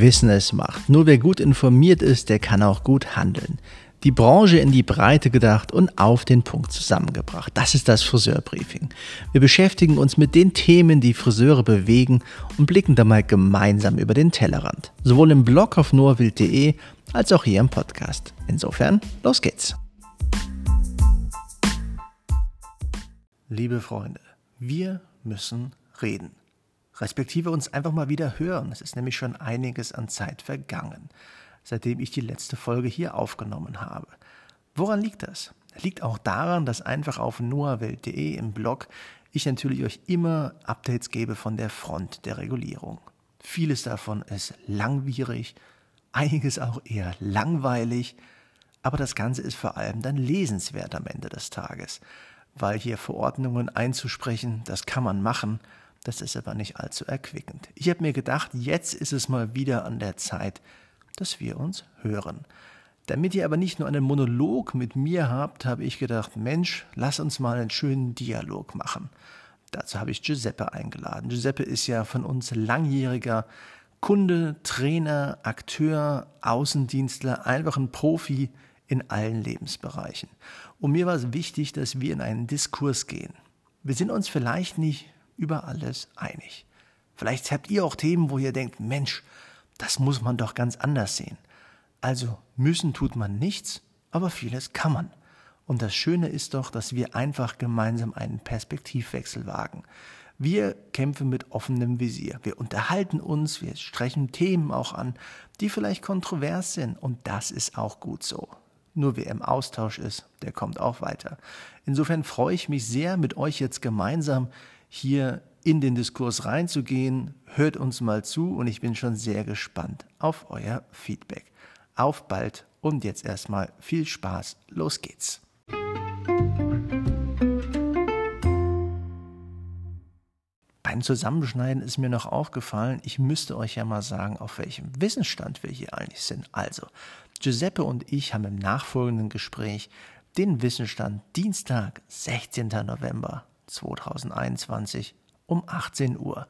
Wissen es macht. Nur wer gut informiert ist, der kann auch gut handeln. Die Branche in die Breite gedacht und auf den Punkt zusammengebracht. Das ist das Friseurbriefing. Wir beschäftigen uns mit den Themen, die Friseure bewegen und blicken da mal gemeinsam über den Tellerrand. Sowohl im Blog auf noahwild.de als auch hier im Podcast. Insofern, los geht's. Liebe Freunde, wir müssen reden. Respektive uns einfach mal wieder hören. Es ist nämlich schon einiges an Zeit vergangen seitdem ich die letzte Folge hier aufgenommen habe. Woran liegt das? Liegt auch daran, dass einfach auf noahwelt.de im Blog ich natürlich euch immer Updates gebe von der Front der Regulierung. Vieles davon ist langwierig, einiges auch eher langweilig, aber das Ganze ist vor allem dann lesenswert am Ende des Tages, weil hier Verordnungen einzusprechen, das kann man machen, das ist aber nicht allzu erquickend. Ich habe mir gedacht, jetzt ist es mal wieder an der Zeit, dass wir uns hören. Damit ihr aber nicht nur einen Monolog mit mir habt, habe ich gedacht, Mensch, lass uns mal einen schönen Dialog machen. Dazu habe ich Giuseppe eingeladen. Giuseppe ist ja von uns langjähriger Kunde, Trainer, Akteur, Außendienstler, einfach ein Profi in allen Lebensbereichen. Und mir war es wichtig, dass wir in einen Diskurs gehen. Wir sind uns vielleicht nicht über alles einig. Vielleicht habt ihr auch Themen, wo ihr denkt, Mensch, das muss man doch ganz anders sehen. Also müssen tut man nichts, aber vieles kann man. Und das Schöne ist doch, dass wir einfach gemeinsam einen Perspektivwechsel wagen. Wir kämpfen mit offenem Visier. Wir unterhalten uns, wir sprechen Themen auch an, die vielleicht kontrovers sind. Und das ist auch gut so. Nur wer im Austausch ist, der kommt auch weiter. Insofern freue ich mich sehr, mit euch jetzt gemeinsam hier in den Diskurs reinzugehen. Hört uns mal zu und ich bin schon sehr gespannt auf euer Feedback. Auf bald und jetzt erstmal viel Spaß. Los geht's. Beim Zusammenschneiden ist mir noch aufgefallen, ich müsste euch ja mal sagen, auf welchem Wissensstand wir hier eigentlich sind. Also, Giuseppe und ich haben im nachfolgenden Gespräch den Wissensstand Dienstag, 16. November 2021 um 18 Uhr.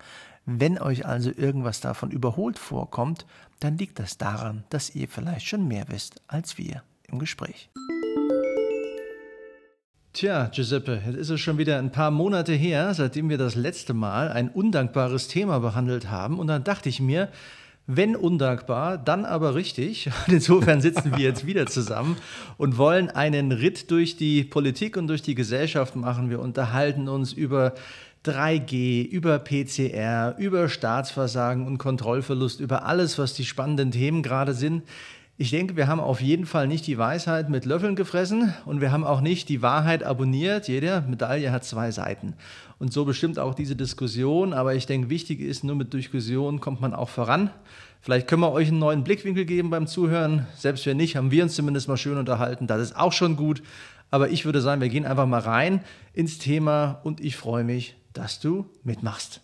Wenn euch also irgendwas davon überholt vorkommt, dann liegt das daran, dass ihr vielleicht schon mehr wisst als wir im Gespräch. Tja, Giuseppe, jetzt ist es schon wieder ein paar Monate her, seitdem wir das letzte Mal ein undankbares Thema behandelt haben. Und dann dachte ich mir, wenn undankbar, dann aber richtig. insofern sitzen wir jetzt wieder zusammen und wollen einen Ritt durch die Politik und durch die Gesellschaft machen. Wir unterhalten uns über 3G, über PCR, über Staatsversagen und Kontrollverlust, über alles, was die spannenden Themen gerade sind. Ich denke, wir haben auf jeden Fall nicht die Weisheit mit Löffeln gefressen und wir haben auch nicht die Wahrheit abonniert. Jede Medaille hat zwei Seiten. Und so bestimmt auch diese Diskussion. Aber ich denke, wichtig ist, nur mit Diskussion kommt man auch voran. Vielleicht können wir euch einen neuen Blickwinkel geben beim Zuhören. Selbst wenn nicht, haben wir uns zumindest mal schön unterhalten. Das ist auch schon gut. Aber ich würde sagen, wir gehen einfach mal rein ins Thema und ich freue mich, dass du mitmachst.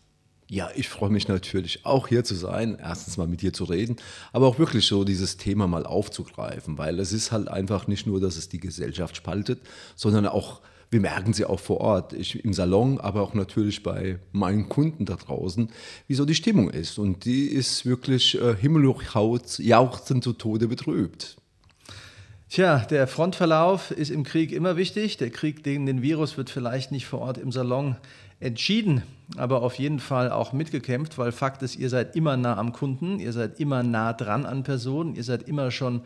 Ja, ich freue mich natürlich auch hier zu sein, erstens mal mit dir zu reden, aber auch wirklich so dieses Thema mal aufzugreifen, weil es ist halt einfach nicht nur, dass es die Gesellschaft spaltet, sondern auch, wir merken sie auch vor Ort, ich, im Salon, aber auch natürlich bei meinen Kunden da draußen, wie so die Stimmung ist. Und die ist wirklich äh, himmelhoch jauchzend zu Tode betrübt. Tja, der Frontverlauf ist im Krieg immer wichtig. Der Krieg gegen den Virus wird vielleicht nicht vor Ort im Salon entschieden, aber auf jeden Fall auch mitgekämpft, weil Fakt ist, ihr seid immer nah am Kunden, ihr seid immer nah dran an Personen, ihr seid immer schon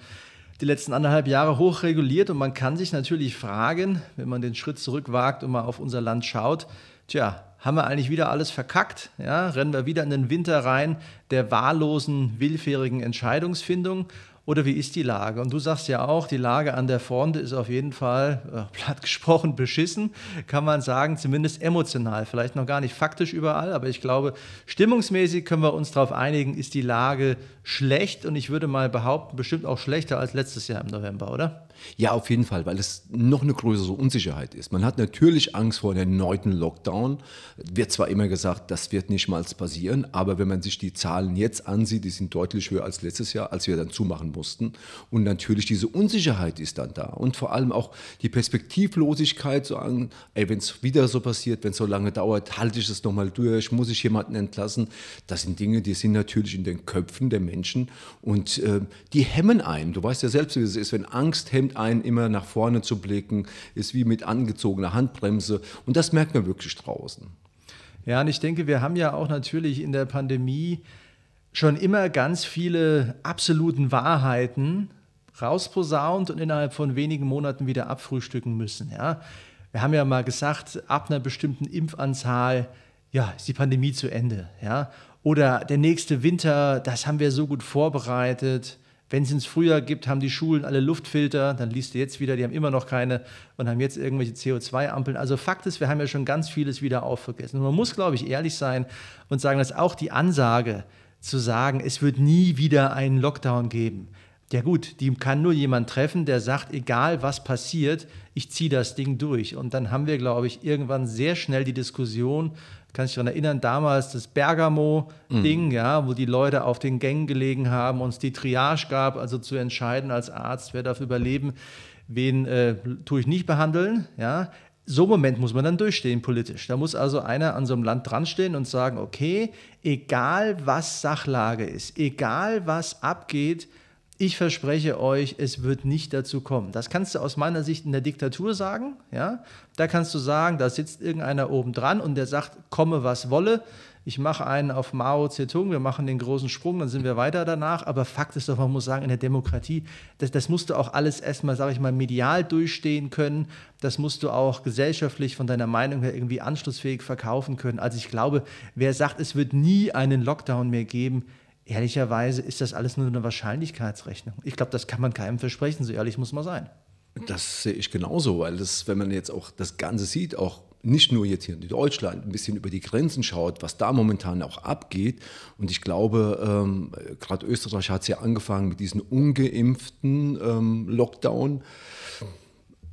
die letzten anderthalb Jahre hochreguliert und man kann sich natürlich fragen, wenn man den Schritt zurück wagt und mal auf unser Land schaut, tja, haben wir eigentlich wieder alles verkackt? Ja, rennen wir wieder in den Winter rein der wahllosen, willfährigen Entscheidungsfindung oder wie ist die Lage? Und du sagst ja auch, die Lage an der Front ist auf jeden Fall, äh, platt gesprochen, beschissen, kann man sagen, zumindest emotional. Vielleicht noch gar nicht faktisch überall, aber ich glaube, stimmungsmäßig können wir uns darauf einigen, ist die Lage schlecht und ich würde mal behaupten, bestimmt auch schlechter als letztes Jahr im November, oder? Ja, auf jeden Fall, weil es noch eine größere Unsicherheit ist. Man hat natürlich Angst vor einem erneuten Lockdown. Wird zwar immer gesagt, das wird nicht mal passieren, aber wenn man sich die Zahlen jetzt ansieht, die sind deutlich höher als letztes Jahr, als wir dann zumachen mussten. Und natürlich diese Unsicherheit ist dann da. Und vor allem auch die Perspektivlosigkeit, so wenn es wieder so passiert, wenn es so lange dauert, halte ich es nochmal durch, muss ich jemanden entlassen. Das sind Dinge, die sind natürlich in den Köpfen der Menschen und äh, die hemmen einen. Du weißt ja selbst, wie es ist, wenn Angst hemmt einen, immer nach vorne zu blicken, ist wie mit angezogener Handbremse. Und das merkt man wirklich draußen. Ja, und ich denke, wir haben ja auch natürlich in der Pandemie schon immer ganz viele absoluten Wahrheiten rausposaunt und innerhalb von wenigen Monaten wieder abfrühstücken müssen. Ja? Wir haben ja mal gesagt, ab einer bestimmten Impfanzahl ja, ist die Pandemie zu Ende. Ja? Oder der nächste Winter, das haben wir so gut vorbereitet. Wenn es ins Frühjahr gibt, haben die Schulen alle Luftfilter, dann liest du jetzt wieder, die haben immer noch keine und haben jetzt irgendwelche CO2-Ampeln. Also Fakt ist, wir haben ja schon ganz vieles wieder aufvergessen. Und man muss, glaube ich, ehrlich sein und sagen, dass auch die Ansage zu sagen, es wird nie wieder einen Lockdown geben. Ja gut, die kann nur jemand treffen, der sagt, egal was passiert, ich ziehe das Ding durch. Und dann haben wir, glaube ich, irgendwann sehr schnell die Diskussion kann sich daran erinnern, damals das Bergamo-Ding, mhm. ja, wo die Leute auf den Gängen gelegen haben, uns die Triage gab, also zu entscheiden als Arzt, wer darf überleben, wen äh, tue ich nicht behandeln, ja. So einen Moment muss man dann durchstehen politisch. Da muss also einer an so einem Land dranstehen und sagen, okay, egal was Sachlage ist, egal was abgeht, ich verspreche euch, es wird nicht dazu kommen. Das kannst du aus meiner Sicht in der Diktatur sagen. Ja? Da kannst du sagen, da sitzt irgendeiner oben dran und der sagt, komme was wolle. Ich mache einen auf Mao Zedong, wir machen den großen Sprung, dann sind wir weiter danach. Aber Fakt ist doch, man muss sagen, in der Demokratie, das, das musst du auch alles erstmal, sage ich mal, medial durchstehen können. Das musst du auch gesellschaftlich von deiner Meinung her irgendwie anschlussfähig verkaufen können. Also ich glaube, wer sagt, es wird nie einen Lockdown mehr geben, ehrlicherweise ist das alles nur eine Wahrscheinlichkeitsrechnung. Ich glaube, das kann man keinem versprechen, so ehrlich muss man sein. Das sehe ich genauso, weil das, wenn man jetzt auch das Ganze sieht, auch nicht nur jetzt hier in Deutschland, ein bisschen über die Grenzen schaut, was da momentan auch abgeht. Und ich glaube, ähm, gerade Österreich hat es ja angefangen mit diesem ungeimpften ähm, Lockdown.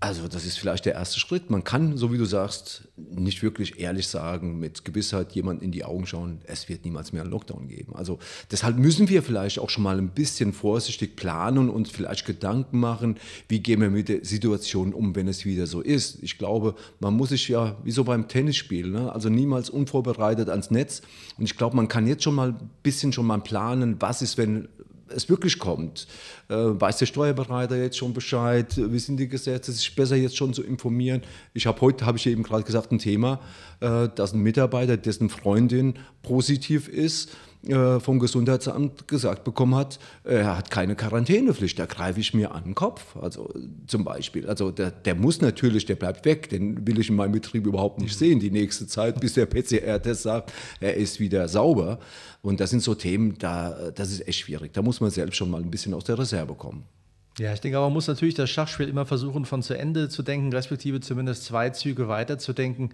Also das ist vielleicht der erste Schritt. Man kann, so wie du sagst, nicht wirklich ehrlich sagen, mit Gewissheit jemand in die Augen schauen, es wird niemals mehr einen Lockdown geben. Also deshalb müssen wir vielleicht auch schon mal ein bisschen vorsichtig planen und vielleicht Gedanken machen, wie gehen wir mit der Situation um, wenn es wieder so ist. Ich glaube, man muss sich ja, wie so beim Tennisspiel, ne? also niemals unvorbereitet ans Netz. Und ich glaube, man kann jetzt schon mal ein bisschen schon mal planen, was ist, wenn es wirklich kommt. Äh, weiß der Steuerberater jetzt schon Bescheid? Wie sind die Gesetze? Es ist besser jetzt schon zu informieren. Ich habe heute, habe ich eben gerade gesagt, ein Thema, äh, dass ein Mitarbeiter, dessen Freundin positiv ist, äh, vom Gesundheitsamt gesagt bekommen hat, er hat keine Quarantänepflicht, da greife ich mir an den Kopf, also zum Beispiel. Also der, der muss natürlich, der bleibt weg, den will ich in meinem Betrieb überhaupt nicht sehen die nächste Zeit, bis der PCR-Test sagt, er ist wieder sauber. Und das sind so Themen, da, das ist echt schwierig. Da muss man selbst schon mal ein bisschen aus der Reserve kommen. Ja, ich denke aber, man muss natürlich das Schachspiel immer versuchen, von zu Ende zu denken, respektive zumindest zwei Züge weiter zu denken.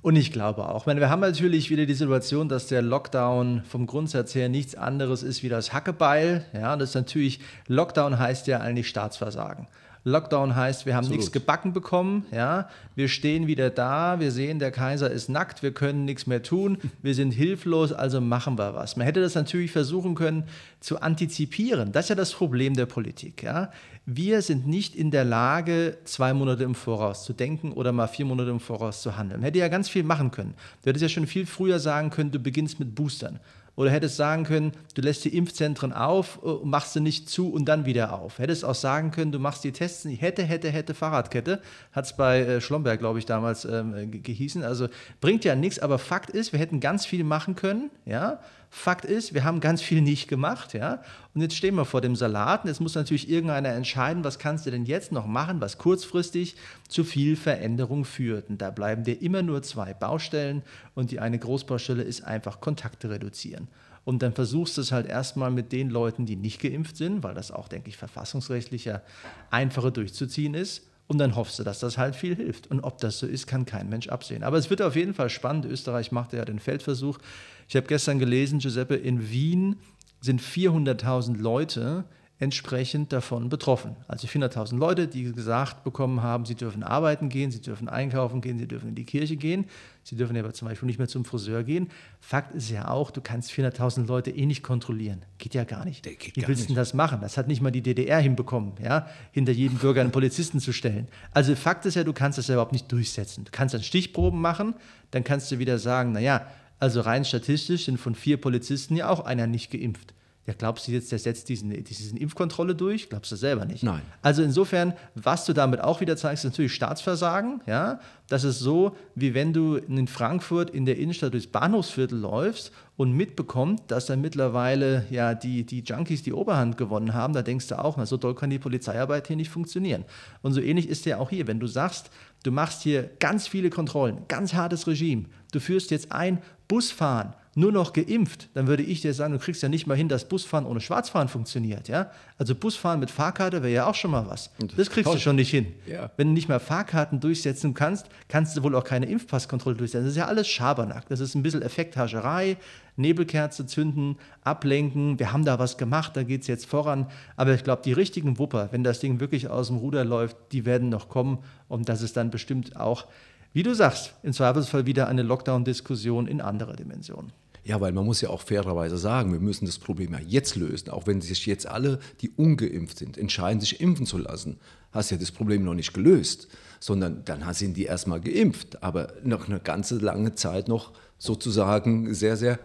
Und ich glaube auch, meine, wir haben natürlich wieder die Situation, dass der Lockdown vom Grundsatz her nichts anderes ist wie das Hackebeil. Ja, das ist natürlich, Lockdown heißt ja eigentlich Staatsversagen. Lockdown heißt, wir haben Absolut. nichts gebacken bekommen, ja, wir stehen wieder da, wir sehen, der Kaiser ist nackt, wir können nichts mehr tun, wir sind hilflos, also machen wir was. Man hätte das natürlich versuchen können zu antizipieren. Das ist ja das Problem der Politik, ja. Wir sind nicht in der Lage, zwei Monate im Voraus zu denken oder mal vier Monate im Voraus zu handeln. Hätte ja ganz viel machen können. Du hättest ja schon viel früher sagen können, du beginnst mit Boostern. Oder hättest sagen können, du lässt die Impfzentren auf, äh, machst sie nicht zu und dann wieder auf. Hättest auch sagen können, du machst die Tests nicht. Hätte, hätte, hätte Fahrradkette. Hat es bei äh, Schlomberg, glaube ich, damals ähm, gehießen. Also bringt ja nichts, aber Fakt ist, wir hätten ganz viel machen können, ja. Fakt ist, wir haben ganz viel nicht gemacht, ja. Und jetzt stehen wir vor dem Salat und jetzt muss natürlich irgendeiner entscheiden, was kannst du denn jetzt noch machen, was kurzfristig zu viel Veränderung führt. Und da bleiben dir immer nur zwei Baustellen und die eine Großbaustelle ist einfach Kontakte reduzieren. Und dann versuchst du es halt erstmal mit den Leuten, die nicht geimpft sind, weil das auch, denke ich, verfassungsrechtlicher einfacher durchzuziehen ist. Und dann hoffst du, dass das halt viel hilft. Und ob das so ist, kann kein Mensch absehen. Aber es wird auf jeden Fall spannend. Österreich macht ja den Feldversuch. Ich habe gestern gelesen, Giuseppe, in Wien sind 400.000 Leute entsprechend davon betroffen. Also 400.000 Leute, die gesagt bekommen haben, sie dürfen arbeiten gehen, sie dürfen einkaufen gehen, sie dürfen in die Kirche gehen, sie dürfen aber zum Beispiel nicht mehr zum Friseur gehen. Fakt ist ja auch, du kannst 400.000 Leute eh nicht kontrollieren. Geht ja gar nicht. Wie willst du das machen? Das hat nicht mal die DDR hinbekommen, ja, hinter jedem Bürger einen Polizisten zu stellen. Also Fakt ist ja, du kannst das ja überhaupt nicht durchsetzen. Du kannst dann Stichproben machen, dann kannst du wieder sagen, naja, also rein statistisch sind von vier Polizisten ja auch einer nicht geimpft. Ja, glaubst du jetzt, der setzt diesen, diesen Impfkontrolle durch? Glaubst du selber nicht? Nein. Also insofern, was du damit auch wieder zeigst, ist natürlich Staatsversagen. Ja? Das ist so, wie wenn du in Frankfurt in der Innenstadt durchs Bahnhofsviertel läufst und mitbekommst, dass da mittlerweile ja die, die Junkies die Oberhand gewonnen haben. Da denkst du auch, na, so doll kann die Polizeiarbeit hier nicht funktionieren. Und so ähnlich ist ja auch hier. Wenn du sagst, du machst hier ganz viele Kontrollen, ganz hartes Regime, du führst jetzt ein Busfahren nur noch geimpft, dann würde ich dir sagen, du kriegst ja nicht mal hin, dass Busfahren ohne Schwarzfahren funktioniert. Ja? Also Busfahren mit Fahrkarte wäre ja auch schon mal was. Das, das kriegst toll. du schon nicht hin. Ja. Wenn du nicht mehr Fahrkarten durchsetzen kannst, kannst du wohl auch keine Impfpasskontrolle durchsetzen. Das ist ja alles Schabernack. Das ist ein bisschen Effekthascherei, Nebelkerze zünden, ablenken. Wir haben da was gemacht, da geht es jetzt voran. Aber ich glaube, die richtigen Wupper, wenn das Ding wirklich aus dem Ruder läuft, die werden noch kommen. Und das ist dann bestimmt auch wie du sagst, im Zweifelsfall wieder eine Lockdown-Diskussion in anderer Dimension. Ja, weil man muss ja auch fairerweise sagen, wir müssen das Problem ja jetzt lösen. Auch wenn sich jetzt alle, die ungeimpft sind, entscheiden, sich impfen zu lassen, hast ja das Problem noch nicht gelöst, sondern dann sind die erstmal geimpft, aber noch eine ganze lange Zeit noch sozusagen sehr, sehr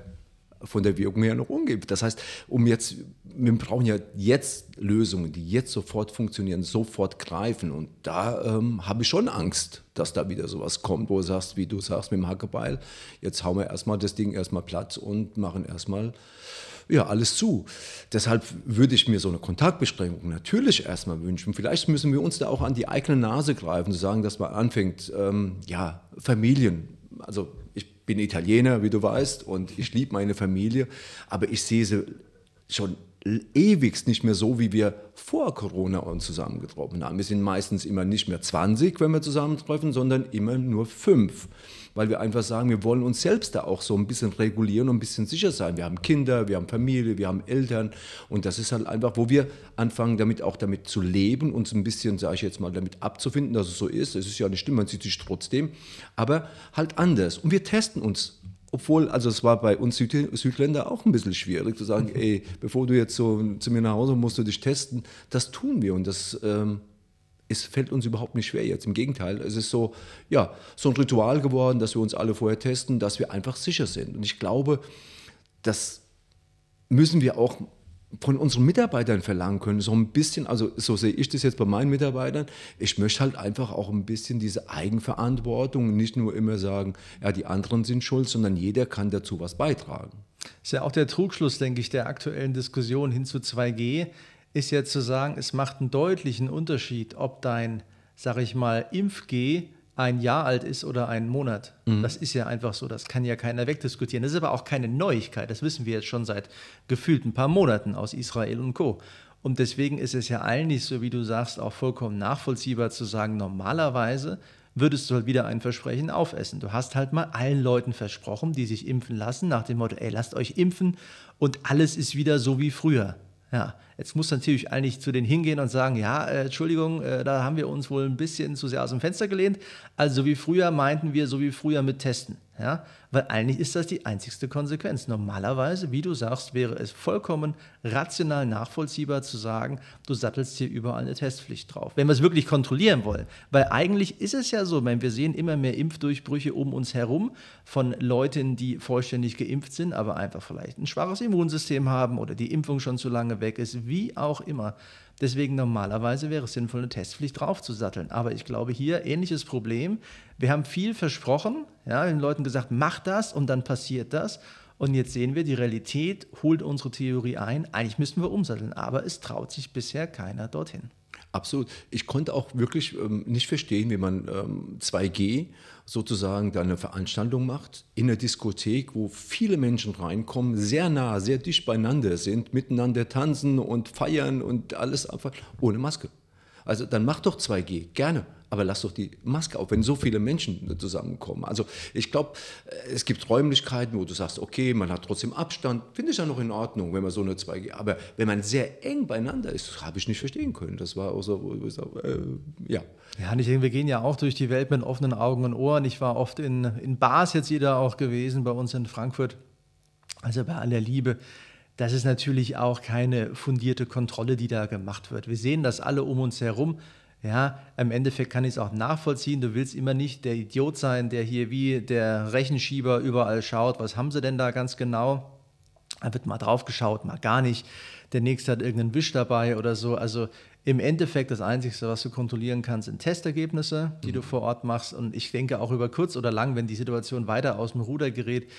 von der Wirkung her noch umgibt. Das heißt, um jetzt, wir brauchen ja jetzt Lösungen, die jetzt sofort funktionieren, sofort greifen. Und da ähm, habe ich schon Angst, dass da wieder sowas kommt, wo du sagst, wie du sagst, mit dem Hackebeil, jetzt hauen wir erstmal das Ding erstmal platt und machen erstmal ja, alles zu. Deshalb würde ich mir so eine Kontaktbeschränkung natürlich erstmal wünschen. Vielleicht müssen wir uns da auch an die eigene Nase greifen, zu sagen, dass man anfängt, ähm, ja, Familien, also bin Italiener, wie du weißt, und ich liebe meine Familie, aber ich sehe sie schon ewigst nicht mehr so, wie wir vor Corona uns zusammengetroffen haben. Wir sind meistens immer nicht mehr 20, wenn wir zusammentreffen, sondern immer nur fünf weil wir einfach sagen, wir wollen uns selbst da auch so ein bisschen regulieren und ein bisschen sicher sein. Wir haben Kinder, wir haben Familie, wir haben Eltern und das ist halt einfach, wo wir anfangen, damit auch damit zu leben, uns ein bisschen, sage ich jetzt mal, damit abzufinden, dass es so ist. Es ist ja nicht schlimm, man sieht sich trotzdem, aber halt anders. Und wir testen uns obwohl, also es war bei uns Süd Südländer auch ein bisschen schwierig zu sagen, ey, bevor du jetzt so zu mir nach Hause musst du dich testen. Das tun wir und das ähm, es fällt uns überhaupt nicht schwer jetzt. Im Gegenteil, es ist so, ja, so ein Ritual geworden, dass wir uns alle vorher testen, dass wir einfach sicher sind. Und ich glaube, das müssen wir auch von unseren Mitarbeitern verlangen können. So ein bisschen, also so sehe ich das jetzt bei meinen Mitarbeitern. Ich möchte halt einfach auch ein bisschen diese Eigenverantwortung, nicht nur immer sagen, ja, die anderen sind schuld, sondern jeder kann dazu was beitragen. Das ist ja auch der Trugschluss, denke ich, der aktuellen Diskussion hin zu 2G ist ja zu sagen, es macht einen deutlichen Unterschied, ob dein, sag ich mal, Impfg ein Jahr alt ist oder ein Monat. Mhm. Das ist ja einfach so, das kann ja keiner wegdiskutieren. Das ist aber auch keine Neuigkeit, das wissen wir jetzt schon seit gefühlt ein paar Monaten aus Israel und Co. Und deswegen ist es ja eigentlich, so wie du sagst, auch vollkommen nachvollziehbar zu sagen, normalerweise würdest du halt wieder ein Versprechen aufessen. Du hast halt mal allen Leuten versprochen, die sich impfen lassen, nach dem Motto, ey, lasst euch impfen und alles ist wieder so wie früher. Ja, jetzt muss natürlich eigentlich zu denen hingehen und sagen, ja, äh, Entschuldigung, äh, da haben wir uns wohl ein bisschen zu sehr aus dem Fenster gelehnt. Also wie früher meinten wir, so wie früher mit Testen. Ja? Weil eigentlich ist das die einzigste Konsequenz. Normalerweise, wie du sagst, wäre es vollkommen rational nachvollziehbar zu sagen, du sattelst hier überall eine Testpflicht drauf. Wenn wir es wirklich kontrollieren wollen. Weil eigentlich ist es ja so, wenn wir sehen immer mehr Impfdurchbrüche um uns herum von Leuten, die vollständig geimpft sind, aber einfach vielleicht ein schwaches Immunsystem haben oder die Impfung schon zu lange weg ist, wie auch immer. Deswegen normalerweise wäre es sinnvoll, eine Testpflicht draufzusatteln. Aber ich glaube hier ähnliches Problem. Wir haben viel versprochen, ja, den Leuten gesagt, mach das und dann passiert das. Und jetzt sehen wir, die Realität holt unsere Theorie ein. Eigentlich müssten wir umsatteln, aber es traut sich bisher keiner dorthin. Absolut. Ich konnte auch wirklich ähm, nicht verstehen, wie man ähm, 2G sozusagen da eine Veranstaltung macht in einer Diskothek, wo viele Menschen reinkommen, sehr nah, sehr dicht beieinander sind, miteinander tanzen und feiern und alles einfach ohne Maske. Also dann mach doch 2G, gerne aber lass doch die Maske auf, wenn so viele Menschen zusammenkommen. Also ich glaube, es gibt Räumlichkeiten, wo du sagst, okay, man hat trotzdem Abstand, finde ich ja noch in Ordnung, wenn man so eine 2G, aber wenn man sehr eng beieinander ist, habe ich nicht verstehen können. Das war auch so, wo ich sage, äh, ja. Ja, denke, wir gehen ja auch durch die Welt mit offenen Augen und Ohren. Ich war oft in, in Bars jetzt wieder auch gewesen, bei uns in Frankfurt, also bei aller Liebe das ist natürlich auch keine fundierte Kontrolle, die da gemacht wird. Wir sehen das alle um uns herum. Ja, im Endeffekt kann ich es auch nachvollziehen. Du willst immer nicht der Idiot sein, der hier wie der Rechenschieber überall schaut. Was haben sie denn da ganz genau? Da wird mal drauf geschaut, mal gar nicht. Der nächste hat irgendeinen Wisch dabei oder so. Also im Endeffekt das Einzige, was du kontrollieren kannst, sind Testergebnisse, die mhm. du vor Ort machst. Und ich denke auch über kurz oder lang, wenn die Situation weiter aus dem Ruder gerät,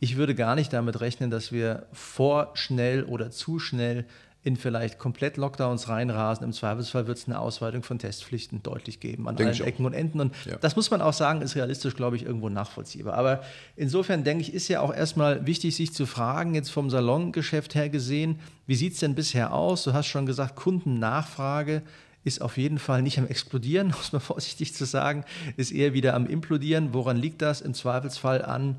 ich würde gar nicht damit rechnen, dass wir vorschnell oder zu schnell in vielleicht komplett Lockdowns reinrasen. Im Zweifelsfall wird es eine Ausweitung von Testpflichten deutlich geben an denke allen Ecken und Enden. Und ja. das muss man auch sagen, ist realistisch, glaube ich, irgendwo nachvollziehbar. Aber insofern denke ich, ist ja auch erstmal wichtig, sich zu fragen, jetzt vom Salongeschäft her gesehen, wie sieht es denn bisher aus? Du hast schon gesagt, Kundennachfrage ist auf jeden Fall nicht am Explodieren, muss man vorsichtig zu sagen, ist eher wieder am Implodieren. Woran liegt das? Im Zweifelsfall an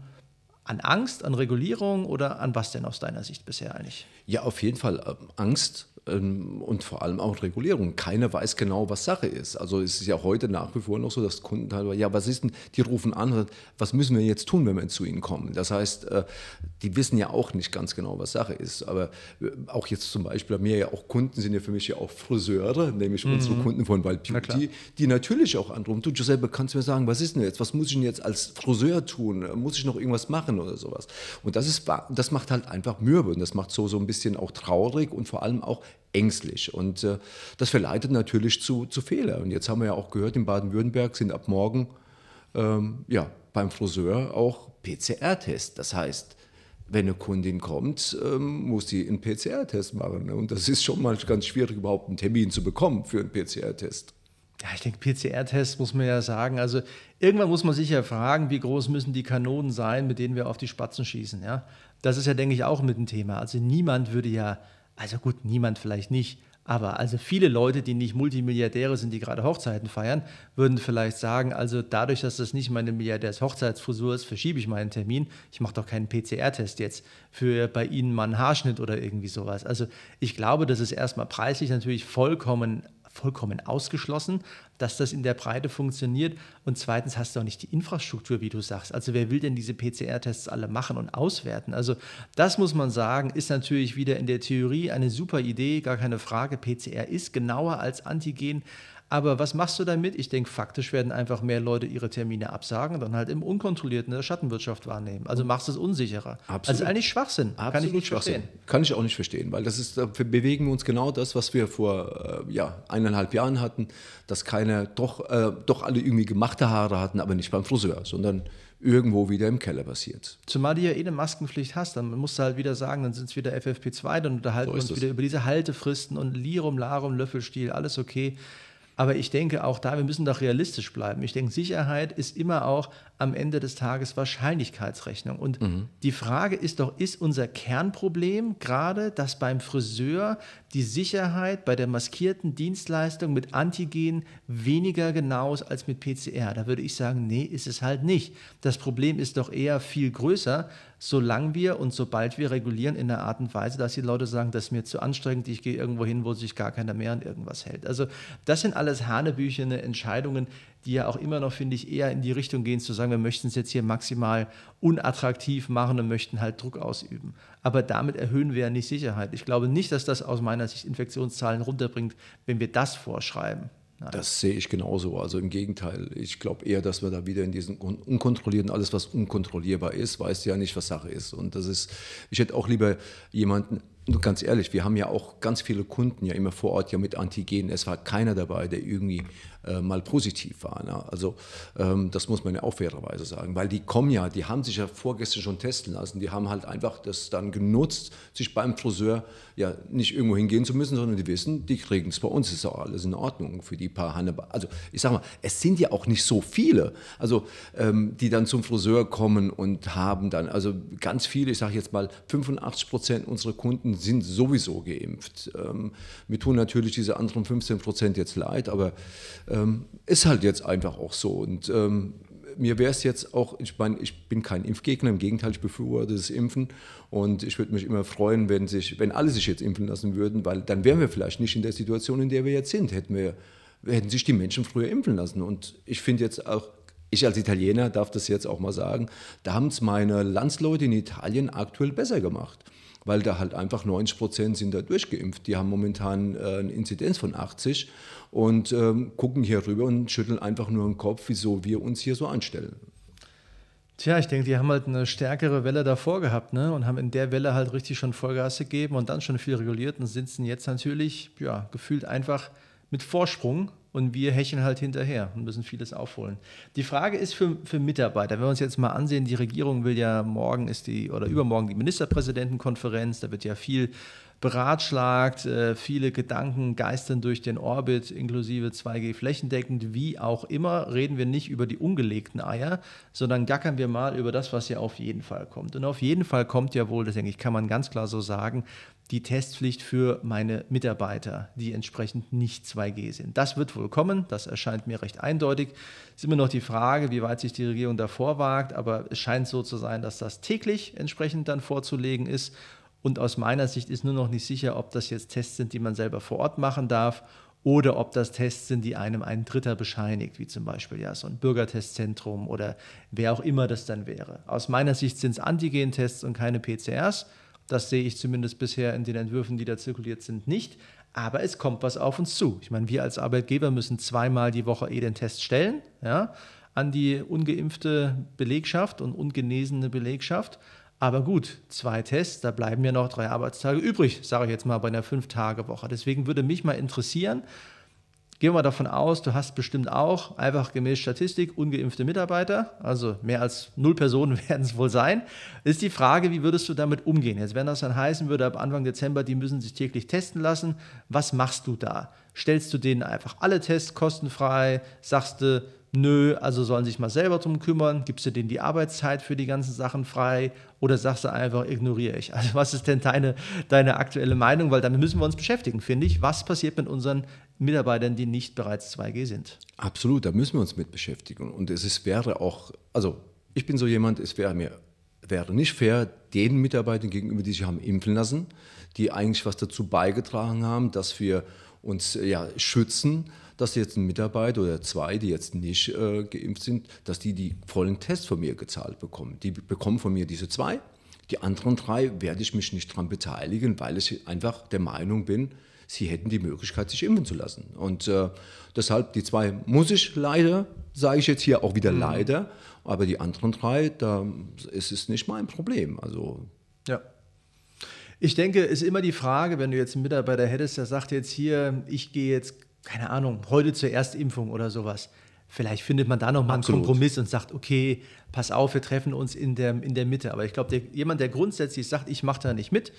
an Angst, an Regulierung oder an was denn aus deiner Sicht bisher eigentlich? Ja, auf jeden Fall äh, Angst ähm, und vor allem auch Regulierung. Keiner weiß genau, was Sache ist. Also es ist ja heute nach wie vor noch so, dass Kunden teilweise, ja, was ist denn, die rufen an, was müssen wir jetzt tun, wenn wir zu ihnen kommen? Das heißt, äh, die wissen ja auch nicht ganz genau, was Sache ist. Aber äh, auch jetzt zum Beispiel, bei mir ja auch Kunden sind ja für mich ja auch Friseure, nämlich mhm. unsere Kunden von Wild Beauty, die natürlich auch anrufen. Du, Giuseppe, kannst du mir sagen, was ist denn jetzt? Was muss ich denn jetzt als Friseur tun? Muss ich noch irgendwas machen oder sowas? Und das ist, das macht halt einfach mürbe und das macht so, so ein bisschen auch traurig und vor allem auch ängstlich. Und äh, das verleitet natürlich zu, zu Fehlern. Und jetzt haben wir ja auch gehört, in Baden-Württemberg sind ab morgen ähm, ja, beim Friseur auch PCR-Test. Das heißt, wenn eine Kundin kommt, ähm, muss sie einen PCR-Test machen. Und das ist schon mal ganz schwierig, überhaupt einen Termin zu bekommen für einen PCR-Test. Ja, ich denke, PCR-Test muss man ja sagen. Also irgendwann muss man sich ja fragen, wie groß müssen die Kanonen sein, mit denen wir auf die Spatzen schießen. Ja? Das ist ja, denke ich, auch mit ein Thema. Also niemand würde ja also gut, niemand vielleicht nicht, aber also viele Leute, die nicht Multimilliardäre sind, die gerade Hochzeiten feiern, würden vielleicht sagen, also dadurch, dass das nicht meine Milliardärs-Hochzeitsfrisur ist, verschiebe ich meinen Termin. Ich mache doch keinen PCR-Test jetzt für bei Ihnen mal einen Haarschnitt oder irgendwie sowas. Also ich glaube, das ist erstmal preislich natürlich vollkommen vollkommen ausgeschlossen, dass das in der Breite funktioniert. Und zweitens hast du auch nicht die Infrastruktur, wie du sagst. Also wer will denn diese PCR-Tests alle machen und auswerten? Also das muss man sagen, ist natürlich wieder in der Theorie eine super Idee, gar keine Frage. PCR ist genauer als Antigen, aber was machst du damit? Ich denke, faktisch werden einfach mehr Leute ihre Termine absagen und dann halt im Unkontrollierten in der Schattenwirtschaft wahrnehmen. Also machst es unsicherer. Absolut. Also eigentlich Schwachsinn. Absolut Kann ich nicht Schwachsinn. verstehen. Kann ich auch nicht verstehen, weil das ist, wir bewegen uns genau das, was wir vor äh, ja, eineinhalb Jahren hatten, dass keiner doch, äh, doch alle irgendwie gemachte Haare hatten, aber nicht beim Friseur, sondern irgendwo wieder im Keller passiert. Zumal du ja eh eine Maskenpflicht hast, dann musst du halt wieder sagen, dann sind es wieder FFP2, dann unterhalten so wir uns es. wieder über diese Haltefristen und Lirum, Larum, Löffelstiel, alles okay. Aber ich denke auch da, wir müssen doch realistisch bleiben. Ich denke, Sicherheit ist immer auch am Ende des Tages Wahrscheinlichkeitsrechnung. Und mhm. die Frage ist doch, ist unser Kernproblem gerade, dass beim Friseur die Sicherheit bei der maskierten Dienstleistung mit Antigen weniger genau ist als mit PCR? Da würde ich sagen, nee, ist es halt nicht. Das Problem ist doch eher viel größer, solange wir und sobald wir regulieren in einer Art und Weise, dass die Leute sagen, das ist mir zu anstrengend, ich gehe irgendwo hin, wo sich gar keiner mehr an irgendwas hält. Also das sind alles hanebüchene Entscheidungen, die ja auch immer noch, finde ich, eher in die Richtung gehen, zu sagen, wir möchten es jetzt hier maximal unattraktiv machen und möchten halt Druck ausüben. Aber damit erhöhen wir ja nicht Sicherheit. Ich glaube nicht, dass das aus meiner Sicht Infektionszahlen runterbringt, wenn wir das vorschreiben. Nein. Das sehe ich genauso. Also im Gegenteil, ich glaube eher, dass wir da wieder in diesen unkontrollierten, alles was unkontrollierbar ist, weiß ja nicht, was Sache ist. Und das ist, ich hätte auch lieber jemanden ganz ehrlich, wir haben ja auch ganz viele Kunden ja immer vor Ort ja mit Antigen. Es war keiner dabei, der irgendwie äh, mal positiv war. Ne? Also ähm, das muss man ja auch fairerweise sagen, weil die kommen ja, die haben sich ja vorgestern schon testen lassen. Die haben halt einfach das dann genutzt, sich beim Friseur ja nicht irgendwo hingehen zu müssen, sondern die wissen, die kriegen es bei uns, ist auch alles in Ordnung für die paar Hannibal. Also ich sage mal, es sind ja auch nicht so viele, also ähm, die dann zum Friseur kommen und haben dann, also ganz viele, ich sage jetzt mal 85 Prozent unserer Kunden und sind sowieso geimpft. Ähm, mir tun natürlich diese anderen 15 Prozent jetzt leid, aber ähm, ist halt jetzt einfach auch so. Und ähm, mir wäre es jetzt auch, ich meine, ich bin kein Impfgegner, im Gegenteil, ich befürworte das Impfen und ich würde mich immer freuen, wenn, sich, wenn alle sich jetzt impfen lassen würden, weil dann wären wir vielleicht nicht in der Situation, in der wir jetzt sind, hätten, wir, hätten sich die Menschen früher impfen lassen. Und ich finde jetzt auch, ich als Italiener darf das jetzt auch mal sagen, da haben es meine Landsleute in Italien aktuell besser gemacht weil da halt einfach 90 Prozent sind da durchgeimpft. Die haben momentan äh, eine Inzidenz von 80 und ähm, gucken hier rüber und schütteln einfach nur den Kopf, wieso wir uns hier so anstellen. Tja, ich denke, die haben halt eine stärkere Welle davor gehabt ne? und haben in der Welle halt richtig schon Vollgas gegeben und dann schon viel reguliert und sitzen jetzt natürlich ja, gefühlt einfach mit Vorsprung und wir hecheln halt hinterher und müssen vieles aufholen. Die Frage ist für, für Mitarbeiter, wenn wir uns jetzt mal ansehen, die Regierung will ja morgen ist die oder übermorgen die Ministerpräsidentenkonferenz, da wird ja viel beratschlagt, äh, viele Gedanken geistern durch den Orbit, inklusive 2G flächendeckend, wie auch immer, reden wir nicht über die ungelegten Eier, sondern gackern wir mal über das, was ja auf jeden Fall kommt. Und auf jeden Fall kommt ja wohl, das denke ich, kann man ganz klar so sagen, die Testpflicht für meine Mitarbeiter, die entsprechend nicht 2G sind. Das wird wohl kommen, das erscheint mir recht eindeutig. Es ist immer noch die Frage, wie weit sich die Regierung davor wagt, aber es scheint so zu sein, dass das täglich entsprechend dann vorzulegen ist. Und aus meiner Sicht ist nur noch nicht sicher, ob das jetzt Tests sind, die man selber vor Ort machen darf oder ob das Tests sind, die einem ein Dritter bescheinigt, wie zum Beispiel ja so ein Bürgertestzentrum oder wer auch immer das dann wäre. Aus meiner Sicht sind es Antigen-Tests und keine PCRs. Das sehe ich zumindest bisher in den Entwürfen, die da zirkuliert sind, nicht. Aber es kommt was auf uns zu. Ich meine, wir als Arbeitgeber müssen zweimal die Woche eh den Test stellen ja, an die ungeimpfte Belegschaft und ungenesene Belegschaft. Aber gut, zwei Tests, da bleiben ja noch drei Arbeitstage übrig, sage ich jetzt mal bei einer Fünf-Tage-Woche. Deswegen würde mich mal interessieren, Gehen wir davon aus, du hast bestimmt auch einfach gemäß Statistik ungeimpfte Mitarbeiter, also mehr als null Personen werden es wohl sein. Ist die Frage, wie würdest du damit umgehen? Jetzt, wenn das dann heißen würde, ab Anfang Dezember, die müssen sich täglich testen lassen, was machst du da? Stellst du denen einfach alle Tests kostenfrei? Sagst du, nö, also sollen sich mal selber drum kümmern, gibst du denen die Arbeitszeit für die ganzen Sachen frei oder sagst du einfach, ignoriere ich? Also was ist denn deine, deine aktuelle Meinung? Weil damit müssen wir uns beschäftigen, finde ich. Was passiert mit unseren Mitarbeitern, die nicht bereits 2G sind? Absolut, da müssen wir uns mit beschäftigen. Und es ist, wäre auch, also ich bin so jemand, es wäre mir wäre nicht fair den Mitarbeitern gegenüber, die sich haben impfen lassen, die eigentlich was dazu beigetragen haben, dass wir uns ja, schützen dass jetzt ein Mitarbeiter oder zwei, die jetzt nicht äh, geimpft sind, dass die die vollen Tests von mir gezahlt bekommen. Die bekommen von mir diese zwei. Die anderen drei werde ich mich nicht daran beteiligen, weil ich einfach der Meinung bin, sie hätten die Möglichkeit, sich impfen zu lassen. Und äh, deshalb, die zwei muss ich leider, sage ich jetzt hier auch wieder mhm. leider, aber die anderen drei, da ist es nicht mein Problem. Also ja. Ich denke, es ist immer die Frage, wenn du jetzt einen Mitarbeiter hättest, der sagt jetzt hier, ich gehe jetzt keine Ahnung, heute zur Erstimpfung oder sowas. Vielleicht findet man da nochmal einen Kompromiss und sagt, okay, pass auf, wir treffen uns in der, in der Mitte. Aber ich glaube, jemand, der grundsätzlich sagt, ich mache da nicht mit,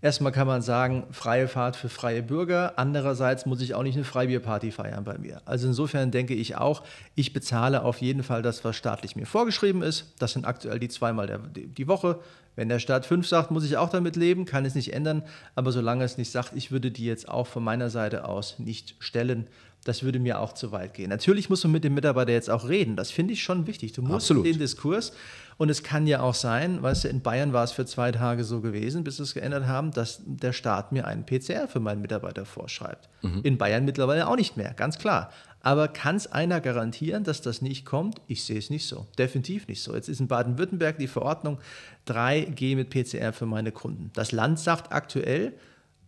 erstmal kann man sagen, freie Fahrt für freie Bürger. Andererseits muss ich auch nicht eine Freibierparty feiern bei mir. Also insofern denke ich auch, ich bezahle auf jeden Fall das, was staatlich mir vorgeschrieben ist. Das sind aktuell die zweimal der, die Woche. Wenn der Staat 5 sagt, muss ich auch damit leben, kann es nicht ändern. Aber solange es nicht sagt, ich würde die jetzt auch von meiner Seite aus nicht stellen, das würde mir auch zu weit gehen. Natürlich muss man mit dem Mitarbeiter jetzt auch reden. Das finde ich schon wichtig. Du musst Absolut. den Diskurs. Und es kann ja auch sein, weißt du, in Bayern war es für zwei Tage so gewesen, bis sie es geändert haben, dass der Staat mir einen PCR für meinen Mitarbeiter vorschreibt. Mhm. In Bayern mittlerweile auch nicht mehr, ganz klar. Aber kann es einer garantieren, dass das nicht kommt? Ich sehe es nicht so. Definitiv nicht so. Jetzt ist in Baden-Württemberg die Verordnung 3G mit PCR für meine Kunden. Das Land sagt aktuell,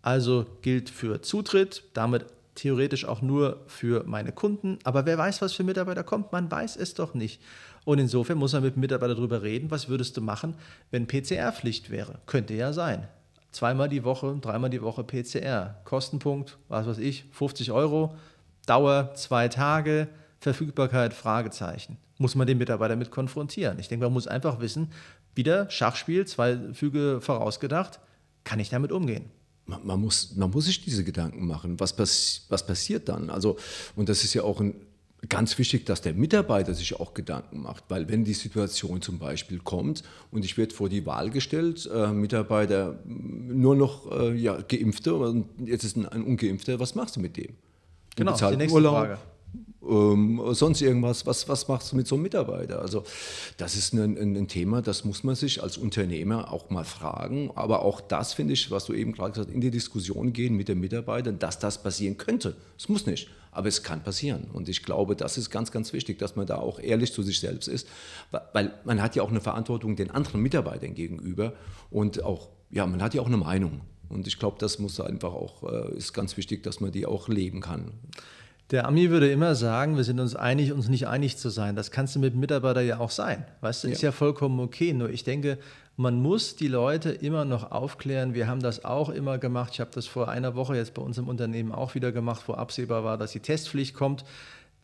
also gilt für Zutritt, damit theoretisch auch nur für meine Kunden. Aber wer weiß, was für Mitarbeiter kommt? Man weiß es doch nicht. Und insofern muss man mit dem Mitarbeiter darüber reden, was würdest du machen, wenn PCR-Pflicht wäre? Könnte ja sein. Zweimal die Woche, dreimal die Woche PCR. Kostenpunkt, was weiß ich, 50 Euro Dauer zwei Tage, Verfügbarkeit, Fragezeichen. Muss man den Mitarbeiter mit konfrontieren. Ich denke, man muss einfach wissen, wieder Schachspiel, zwei Füge vorausgedacht, kann ich damit umgehen? Man, man muss, man muss sich diese Gedanken machen. Was, pass, was passiert dann? Also, und das ist ja auch ein ganz wichtig, dass der Mitarbeiter sich auch Gedanken macht, weil wenn die Situation zum Beispiel kommt und ich werde vor die Wahl gestellt, äh, Mitarbeiter nur noch äh, ja, Geimpfte und jetzt ist ein, ein Ungeimpfter, was machst du mit dem? Genau, die nächste Urlaub, Frage ähm, sonst irgendwas, was, was machst du mit so einem Mitarbeiter? Also das ist ein, ein, Thema, das muss man sich als Unternehmer auch mal fragen. Aber auch das finde ich, was du eben gerade gesagt hast, in die Diskussion gehen mit den Mitarbeitern, dass das passieren könnte. Es muss nicht, aber es kann passieren. Und ich glaube, das ist ganz, ganz wichtig, dass man da auch ehrlich zu sich selbst ist, weil man hat ja auch eine Verantwortung den anderen Mitarbeitern gegenüber und auch, ja, man hat ja auch eine Meinung. Und ich glaube, das muss einfach auch, äh, ist ganz wichtig, dass man die auch leben kann. Der Ami würde immer sagen, wir sind uns einig, uns nicht einig zu sein. Das kannst du mit Mitarbeitern ja auch sein. Weißt du, ja. ist ja vollkommen okay. Nur ich denke, man muss die Leute immer noch aufklären. Wir haben das auch immer gemacht. Ich habe das vor einer Woche jetzt bei uns im Unternehmen auch wieder gemacht, wo absehbar war, dass die Testpflicht kommt.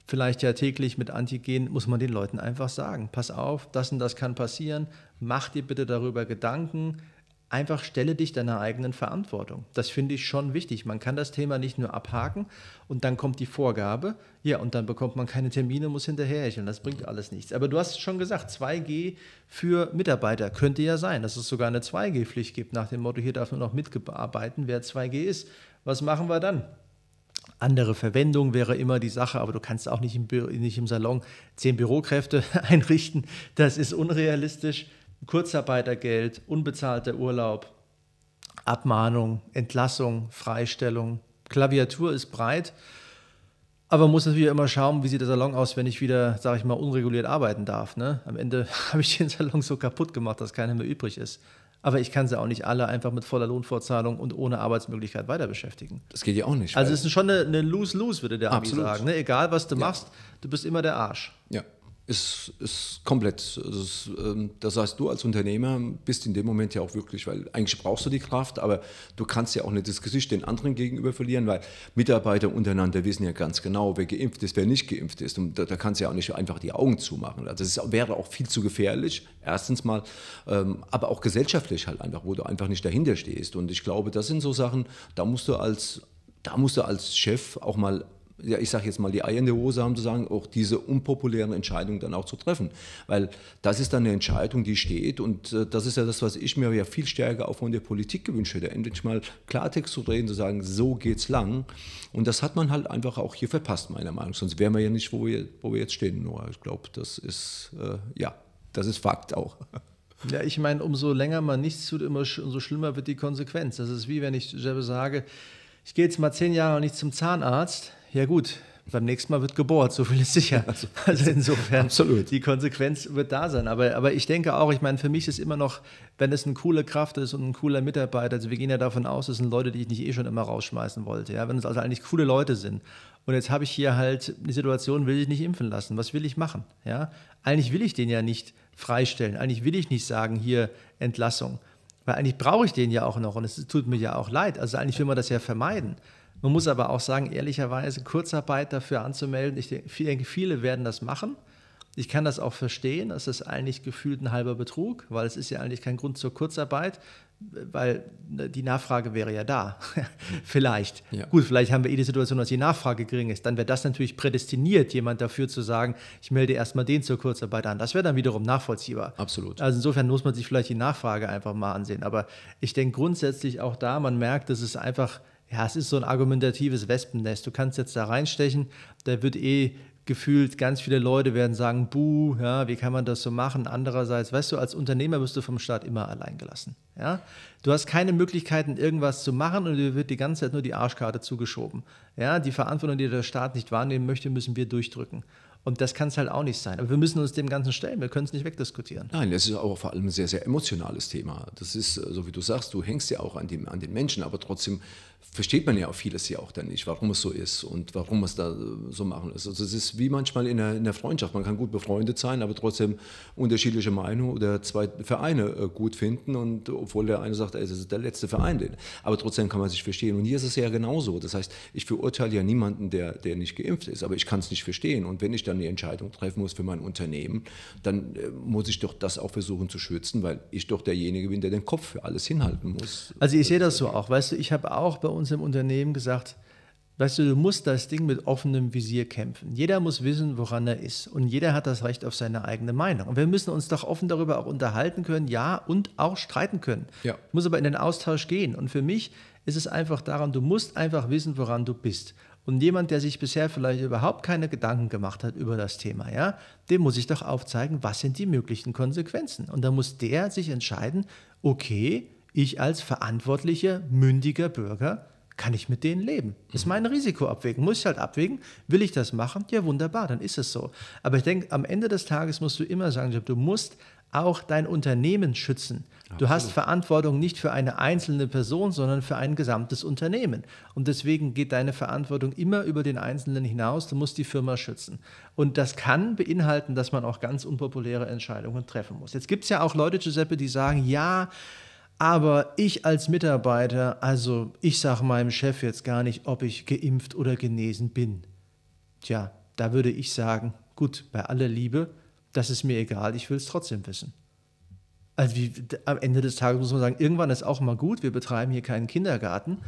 Vielleicht ja täglich mit Antigen, muss man den Leuten einfach sagen. Pass auf, das und das kann passieren. Mach dir bitte darüber Gedanken einfach stelle dich deiner eigenen Verantwortung. Das finde ich schon wichtig. Man kann das Thema nicht nur abhaken und dann kommt die Vorgabe, ja, und dann bekommt man keine Termine, muss hinterherhecheln. Das bringt alles nichts. Aber du hast schon gesagt, 2G für Mitarbeiter könnte ja sein, dass es sogar eine 2G-Pflicht gibt, nach dem Motto, hier darf nur noch mitarbeiten, wer 2G ist. Was machen wir dann? Andere Verwendung wäre immer die Sache, aber du kannst auch nicht im, nicht im Salon zehn Bürokräfte einrichten. Das ist unrealistisch. Kurzarbeitergeld, unbezahlter Urlaub, Abmahnung, Entlassung, Freistellung. Klaviatur ist breit, aber man muss natürlich immer schauen, wie sieht der Salon aus, wenn ich wieder, sage ich mal, unreguliert arbeiten darf. Ne? Am Ende habe ich den Salon so kaputt gemacht, dass keiner mehr übrig ist. Aber ich kann sie auch nicht alle einfach mit voller Lohnfortzahlung und ohne Arbeitsmöglichkeit weiter beschäftigen. Das geht ja auch nicht. Also es ist schon eine Lose-Lose, würde der Abi sagen. Ne? Egal, was du ja. machst, du bist immer der Arsch. Ja ist, ist komplett. Ist, ähm, das heißt, du als Unternehmer bist in dem Moment ja auch wirklich, weil eigentlich brauchst du die Kraft, aber du kannst ja auch nicht das Gesicht den anderen gegenüber verlieren, weil Mitarbeiter untereinander wissen ja ganz genau, wer geimpft ist, wer nicht geimpft ist. Und da, da kannst du ja auch nicht einfach die Augen zumachen. Also das wäre auch viel zu gefährlich, erstens mal, ähm, aber auch gesellschaftlich halt einfach, wo du einfach nicht dahinter stehst. Und ich glaube, das sind so Sachen, da musst du als da musst du als Chef auch mal ja, ich sage jetzt mal, die Eier in der Hose haben, zu sagen, auch diese unpopulären Entscheidungen dann auch zu treffen. Weil das ist dann eine Entscheidung, die steht und äh, das ist ja das, was ich mir ja viel stärker auch von der Politik gewünscht hätte, endlich mal Klartext zu reden, zu sagen, so geht's lang. Und das hat man halt einfach auch hier verpasst, meiner Meinung nach. Sonst wären wir ja nicht, wo wir, wo wir jetzt stehen. Nur ich glaube, das ist, äh, ja, das ist Fakt auch. Ja, ich meine, umso länger man nichts tut, umso schlimmer wird die Konsequenz. Das ist wie wenn ich selber sage, ich gehe jetzt mal zehn Jahre nicht zum Zahnarzt, ja gut, beim nächsten Mal wird gebohrt, so viel ist sicher. Also, also insofern, Absolut. die Konsequenz wird da sein. Aber, aber ich denke auch, ich meine, für mich ist immer noch, wenn es eine coole Kraft ist und ein cooler Mitarbeiter, also wir gehen ja davon aus, das sind Leute, die ich nicht eh schon immer rausschmeißen wollte. Ja? Wenn es also eigentlich coole Leute sind. Und jetzt habe ich hier halt die Situation, will ich nicht impfen lassen. Was will ich machen? Ja? Eigentlich will ich den ja nicht freistellen. Eigentlich will ich nicht sagen, hier Entlassung. Weil eigentlich brauche ich den ja auch noch und es tut mir ja auch leid. Also eigentlich will man das ja vermeiden. Man muss aber auch sagen, ehrlicherweise, Kurzarbeit dafür anzumelden, ich denke, viele werden das machen. Ich kann das auch verstehen, das ist eigentlich gefühlt ein halber Betrug, weil es ist ja eigentlich kein Grund zur Kurzarbeit, weil ne, die Nachfrage wäre ja da. vielleicht. Ja. Gut, vielleicht haben wir eh die Situation, dass die Nachfrage gering ist. Dann wäre das natürlich prädestiniert, jemand dafür zu sagen, ich melde erstmal den zur Kurzarbeit an. Das wäre dann wiederum nachvollziehbar. Absolut. Also insofern muss man sich vielleicht die Nachfrage einfach mal ansehen. Aber ich denke grundsätzlich auch da, man merkt, dass es einfach ja, es ist so ein argumentatives Wespennest. Du kannst jetzt da reinstechen, da wird eh gefühlt, ganz viele Leute werden sagen, buh, ja, wie kann man das so machen? Andererseits, weißt du, als Unternehmer wirst du vom Staat immer allein gelassen. Ja? Du hast keine Möglichkeiten, irgendwas zu machen und dir wird die ganze Zeit nur die Arschkarte zugeschoben. Ja? Die Verantwortung, die der Staat nicht wahrnehmen möchte, müssen wir durchdrücken. Und das kann es halt auch nicht sein. Aber wir müssen uns dem Ganzen stellen. Wir können es nicht wegdiskutieren. Nein, es ist auch vor allem ein sehr, sehr emotionales Thema. Das ist, so wie du sagst, du hängst ja auch an, dem, an den Menschen, aber trotzdem versteht man ja auch vieles ja auch dann nicht, warum es so ist und warum es da so machen ist. Also es ist wie manchmal in der, in der Freundschaft. Man kann gut befreundet sein, aber trotzdem unterschiedliche Meinungen oder zwei Vereine äh, gut finden und obwohl der eine sagt, ey, das ist der letzte Verein, den. aber trotzdem kann man sich verstehen. Und hier ist es ja genauso. Das heißt, ich verurteile ja niemanden, der, der nicht geimpft ist, aber ich kann es nicht verstehen. Und wenn ich dann die Entscheidung treffen muss für mein Unternehmen, dann äh, muss ich doch das auch versuchen zu schützen, weil ich doch derjenige bin, der den Kopf für alles hinhalten muss. Also ich sehe das so auch. Weißt du, ich habe auch bei uns im Unternehmen gesagt, Weißt du, du musst das Ding mit offenem Visier kämpfen. Jeder muss wissen, woran er ist. Und jeder hat das Recht auf seine eigene Meinung. Und wir müssen uns doch offen darüber auch unterhalten können, ja, und auch streiten können. Ja. Muss aber in den Austausch gehen. Und für mich ist es einfach daran, du musst einfach wissen, woran du bist. Und jemand, der sich bisher vielleicht überhaupt keine Gedanken gemacht hat über das Thema, ja, dem muss ich doch aufzeigen, was sind die möglichen Konsequenzen. Und da muss der sich entscheiden, okay, ich als verantwortlicher, mündiger Bürger kann ich mit denen leben. Das ist meine Risikoabwägung. Muss ich halt abwägen, will ich das machen? Ja, wunderbar, dann ist es so. Aber ich denke, am Ende des Tages musst du immer sagen, du musst auch dein Unternehmen schützen. Du hast Verantwortung nicht für eine einzelne Person, sondern für ein gesamtes Unternehmen. Und deswegen geht deine Verantwortung immer über den Einzelnen hinaus. Du musst die Firma schützen. Und das kann beinhalten, dass man auch ganz unpopuläre Entscheidungen treffen muss. Jetzt gibt es ja auch Leute, Giuseppe, die sagen, ja, aber ich als Mitarbeiter, also ich sage meinem Chef jetzt gar nicht, ob ich geimpft oder genesen bin. Tja, da würde ich sagen, gut, bei aller Liebe, das ist mir egal, ich will es trotzdem wissen. Also wie, am Ende des Tages muss man sagen, irgendwann ist auch mal gut, wir betreiben hier keinen Kindergarten.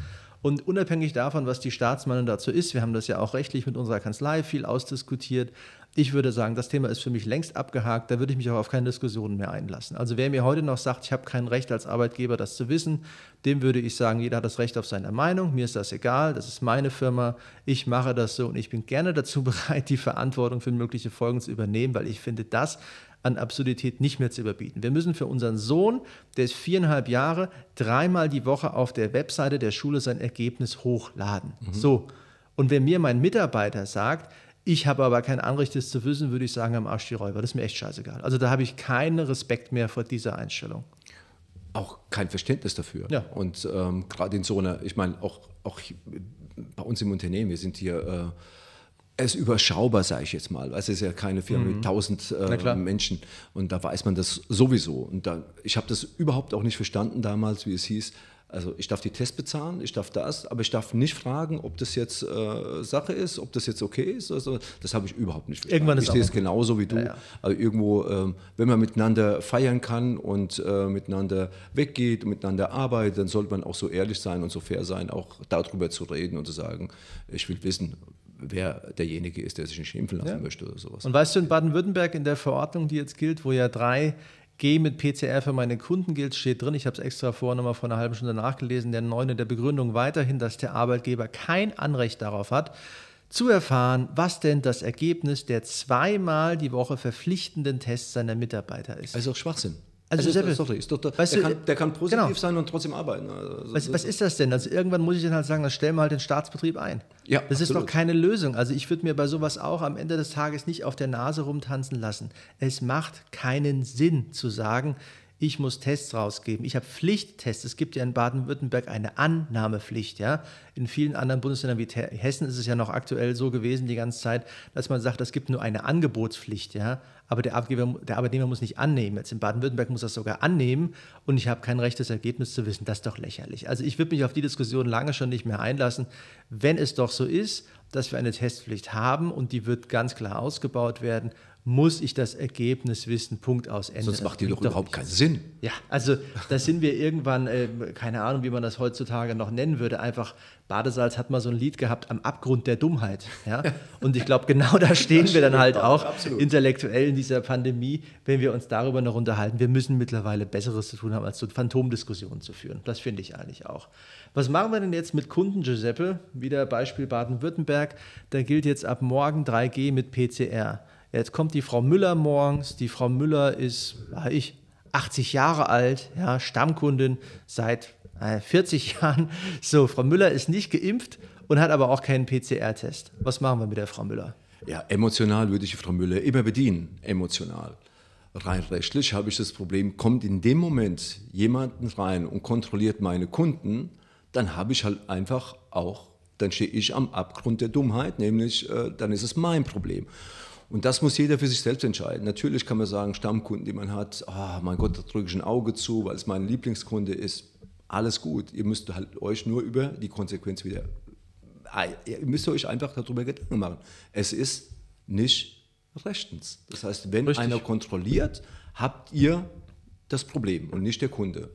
Und unabhängig davon, was die Staatsmeinung dazu ist, wir haben das ja auch rechtlich mit unserer Kanzlei viel ausdiskutiert, ich würde sagen, das Thema ist für mich längst abgehakt, da würde ich mich auch auf keine Diskussionen mehr einlassen. Also wer mir heute noch sagt, ich habe kein Recht als Arbeitgeber, das zu wissen, dem würde ich sagen, jeder hat das Recht auf seine Meinung, mir ist das egal, das ist meine Firma, ich mache das so und ich bin gerne dazu bereit, die Verantwortung für mögliche Folgen zu übernehmen, weil ich finde, das an Absurdität nicht mehr zu überbieten. Wir müssen für unseren Sohn, der ist viereinhalb Jahre, dreimal die Woche auf der Webseite der Schule sein Ergebnis hochladen. Mhm. So. Und wenn mir mein Mitarbeiter sagt, ich habe aber kein Anrecht, das zu wissen, würde ich sagen, am Arsch die Räuber. Das ist mir echt scheißegal. Also da habe ich keinen Respekt mehr vor dieser Einstellung. Auch kein Verständnis dafür. Ja. Und ähm, gerade in so einer, ich meine, auch, auch bei uns im Unternehmen, wir sind hier. Äh, es ist überschaubar, sage ich jetzt mal. Es ist ja keine Firma mhm. mit 1000 äh, Menschen und da weiß man das sowieso. Und da, ich habe das überhaupt auch nicht verstanden damals, wie es hieß. Also ich darf die Tests bezahlen, ich darf das, aber ich darf nicht fragen, ob das jetzt äh, Sache ist, ob das jetzt okay ist. Also, das habe ich überhaupt nicht verstanden. Irgendwann ist ich sehe es genauso wie du. Ja, ja. Also irgendwo, äh, wenn man miteinander feiern kann und äh, miteinander weggeht und miteinander arbeitet, dann sollte man auch so ehrlich sein und so fair sein, auch darüber zu reden und zu sagen, ich will wissen, wer derjenige ist, der sich nicht impfen lassen ja. möchte oder sowas. Und weißt du, in Baden-Württemberg in der Verordnung, die jetzt gilt, wo ja drei G mit PCR für meine Kunden gilt, steht drin, ich habe es extra vorher nochmal vor einer halben Stunde nachgelesen, der neune der Begründung weiterhin, dass der Arbeitgeber kein Anrecht darauf hat, zu erfahren, was denn das Ergebnis der zweimal die Woche verpflichtenden Tests seiner Mitarbeiter ist. Also auch Schwachsinn. Also, also ist, sorry, ist doch, der, der, kann, der, kann, positiv genau. sein und trotzdem arbeiten. Also, was, was, ist das denn? Also irgendwann muss ich dann halt sagen, dann stellen wir halt den Staatsbetrieb ein. Ja, das absolut. ist doch keine Lösung. Also ich würde mir bei sowas auch am Ende des Tages nicht auf der Nase rumtanzen lassen. Es macht keinen Sinn zu sagen, ich muss Tests rausgeben. Ich habe Pflichttests. Es gibt ja in Baden-Württemberg eine Annahmepflicht. Ja? In vielen anderen Bundesländern wie Hessen ist es ja noch aktuell so gewesen die ganze Zeit, dass man sagt, es gibt nur eine Angebotspflicht. Ja? Aber der, Arbeitgeber, der Arbeitnehmer muss nicht annehmen. Jetzt in Baden-Württemberg muss das sogar annehmen und ich habe kein Recht, das Ergebnis zu wissen. Das ist doch lächerlich. Also ich würde mich auf die Diskussion lange schon nicht mehr einlassen. Wenn es doch so ist, dass wir eine Testpflicht haben und die wird ganz klar ausgebaut werden, muss ich das Ergebnis wissen, Punkt aus Ende. Sonst macht die doch überhaupt keinen Sinn. Ja, also da sind wir irgendwann, äh, keine Ahnung, wie man das heutzutage noch nennen würde, einfach, Badesalz hat mal so ein Lied gehabt, am Abgrund der Dummheit. Ja? Und ich glaube, genau da stehen wir dann halt auch absolut. intellektuell in dieser Pandemie, wenn wir uns darüber noch unterhalten. Wir müssen mittlerweile Besseres zu tun haben, als so Phantomdiskussionen zu führen. Das finde ich eigentlich auch. Was machen wir denn jetzt mit Kunden, Giuseppe? Wieder Beispiel Baden-Württemberg. Da gilt jetzt ab morgen 3G mit PCR. Jetzt kommt die Frau Müller morgens. Die Frau Müller ist, war ich, 80 Jahre alt, ja, Stammkundin seit äh, 40 Jahren. So, Frau Müller ist nicht geimpft und hat aber auch keinen PCR-Test. Was machen wir mit der Frau Müller? Ja, emotional würde ich Frau Müller immer bedienen, emotional. Rein rechtlich habe ich das Problem, kommt in dem Moment jemanden rein und kontrolliert meine Kunden, dann habe ich halt einfach auch, dann stehe ich am Abgrund der Dummheit, nämlich äh, dann ist es mein Problem. Und das muss jeder für sich selbst entscheiden. Natürlich kann man sagen, Stammkunden, die man hat, oh mein Gott, da drücke ich ein Auge zu, weil es mein Lieblingskunde ist. Alles gut. Ihr müsst halt euch nur über die Konsequenz wieder, ah, ihr müsst euch einfach darüber Gedanken machen. Es ist nicht rechtens. Das heißt, wenn Richtig. einer kontrolliert, habt ihr das Problem und nicht der Kunde.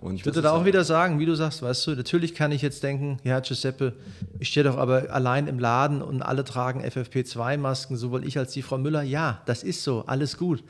Und ich würde da auch wieder sagen, wie du sagst, weißt du, natürlich kann ich jetzt denken, ja, Giuseppe, ich stehe doch aber allein im Laden und alle tragen FFP2-Masken, sowohl ich als die Frau Müller. Ja, das ist so, alles gut.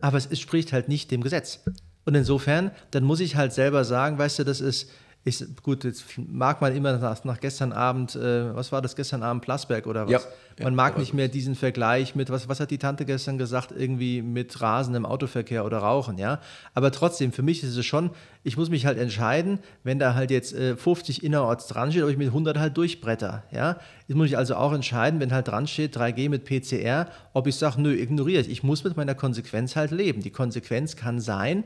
Aber es spricht halt nicht dem Gesetz. Und insofern, dann muss ich halt selber sagen, weißt du, das ist, ich, gut, jetzt mag man immer nach, nach gestern Abend, äh, was war das gestern Abend, Plasberg oder was? Ja, man ja, mag nicht mehr diesen Vergleich mit, was, was hat die Tante gestern gesagt, irgendwie mit Rasen im Autoverkehr oder Rauchen, ja. Aber trotzdem, für mich ist es schon, ich muss mich halt entscheiden, wenn da halt jetzt äh, 50 innerorts dran steht, ob ich mit 100 halt durchbretter, ja. Jetzt muss ich also auch entscheiden, wenn halt dran steht 3G mit PCR, ob ich sage, nö, ignoriere ich. Ich muss mit meiner Konsequenz halt leben. Die Konsequenz kann sein,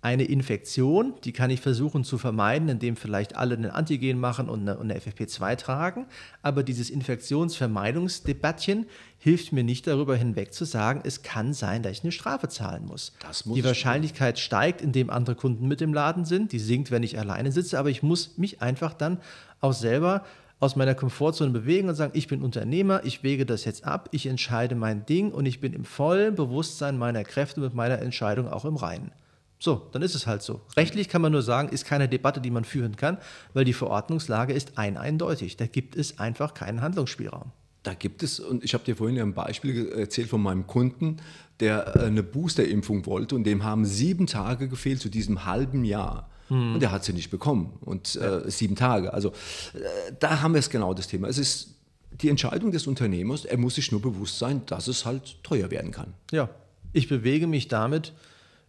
eine Infektion, die kann ich versuchen zu vermeiden, indem vielleicht alle einen Antigen machen und eine, eine FFP2 tragen. Aber dieses Infektionsvermeidungsdebattchen hilft mir nicht darüber hinweg zu sagen, es kann sein, dass ich eine Strafe zahlen muss. muss die Wahrscheinlichkeit steigt, indem andere Kunden mit im Laden sind. Die sinkt, wenn ich alleine sitze. Aber ich muss mich einfach dann auch selber aus meiner Komfortzone bewegen und sagen, ich bin Unternehmer, ich wege das jetzt ab, ich entscheide mein Ding und ich bin im vollen Bewusstsein meiner Kräfte mit meiner Entscheidung auch im Reinen. So, dann ist es halt so. Rechtlich kann man nur sagen, ist keine Debatte, die man führen kann, weil die Verordnungslage ist ein eindeutig. Da gibt es einfach keinen Handlungsspielraum. Da gibt es, und ich habe dir vorhin ein Beispiel erzählt von meinem Kunden, der äh, eine Boosterimpfung wollte und dem haben sieben Tage gefehlt zu diesem halben Jahr. Hm. Und der hat sie nicht bekommen. Und äh, sieben Tage. Also äh, da haben wir es genau das Thema. Es ist die Entscheidung des Unternehmers, er muss sich nur bewusst sein, dass es halt teuer werden kann. Ja, ich bewege mich damit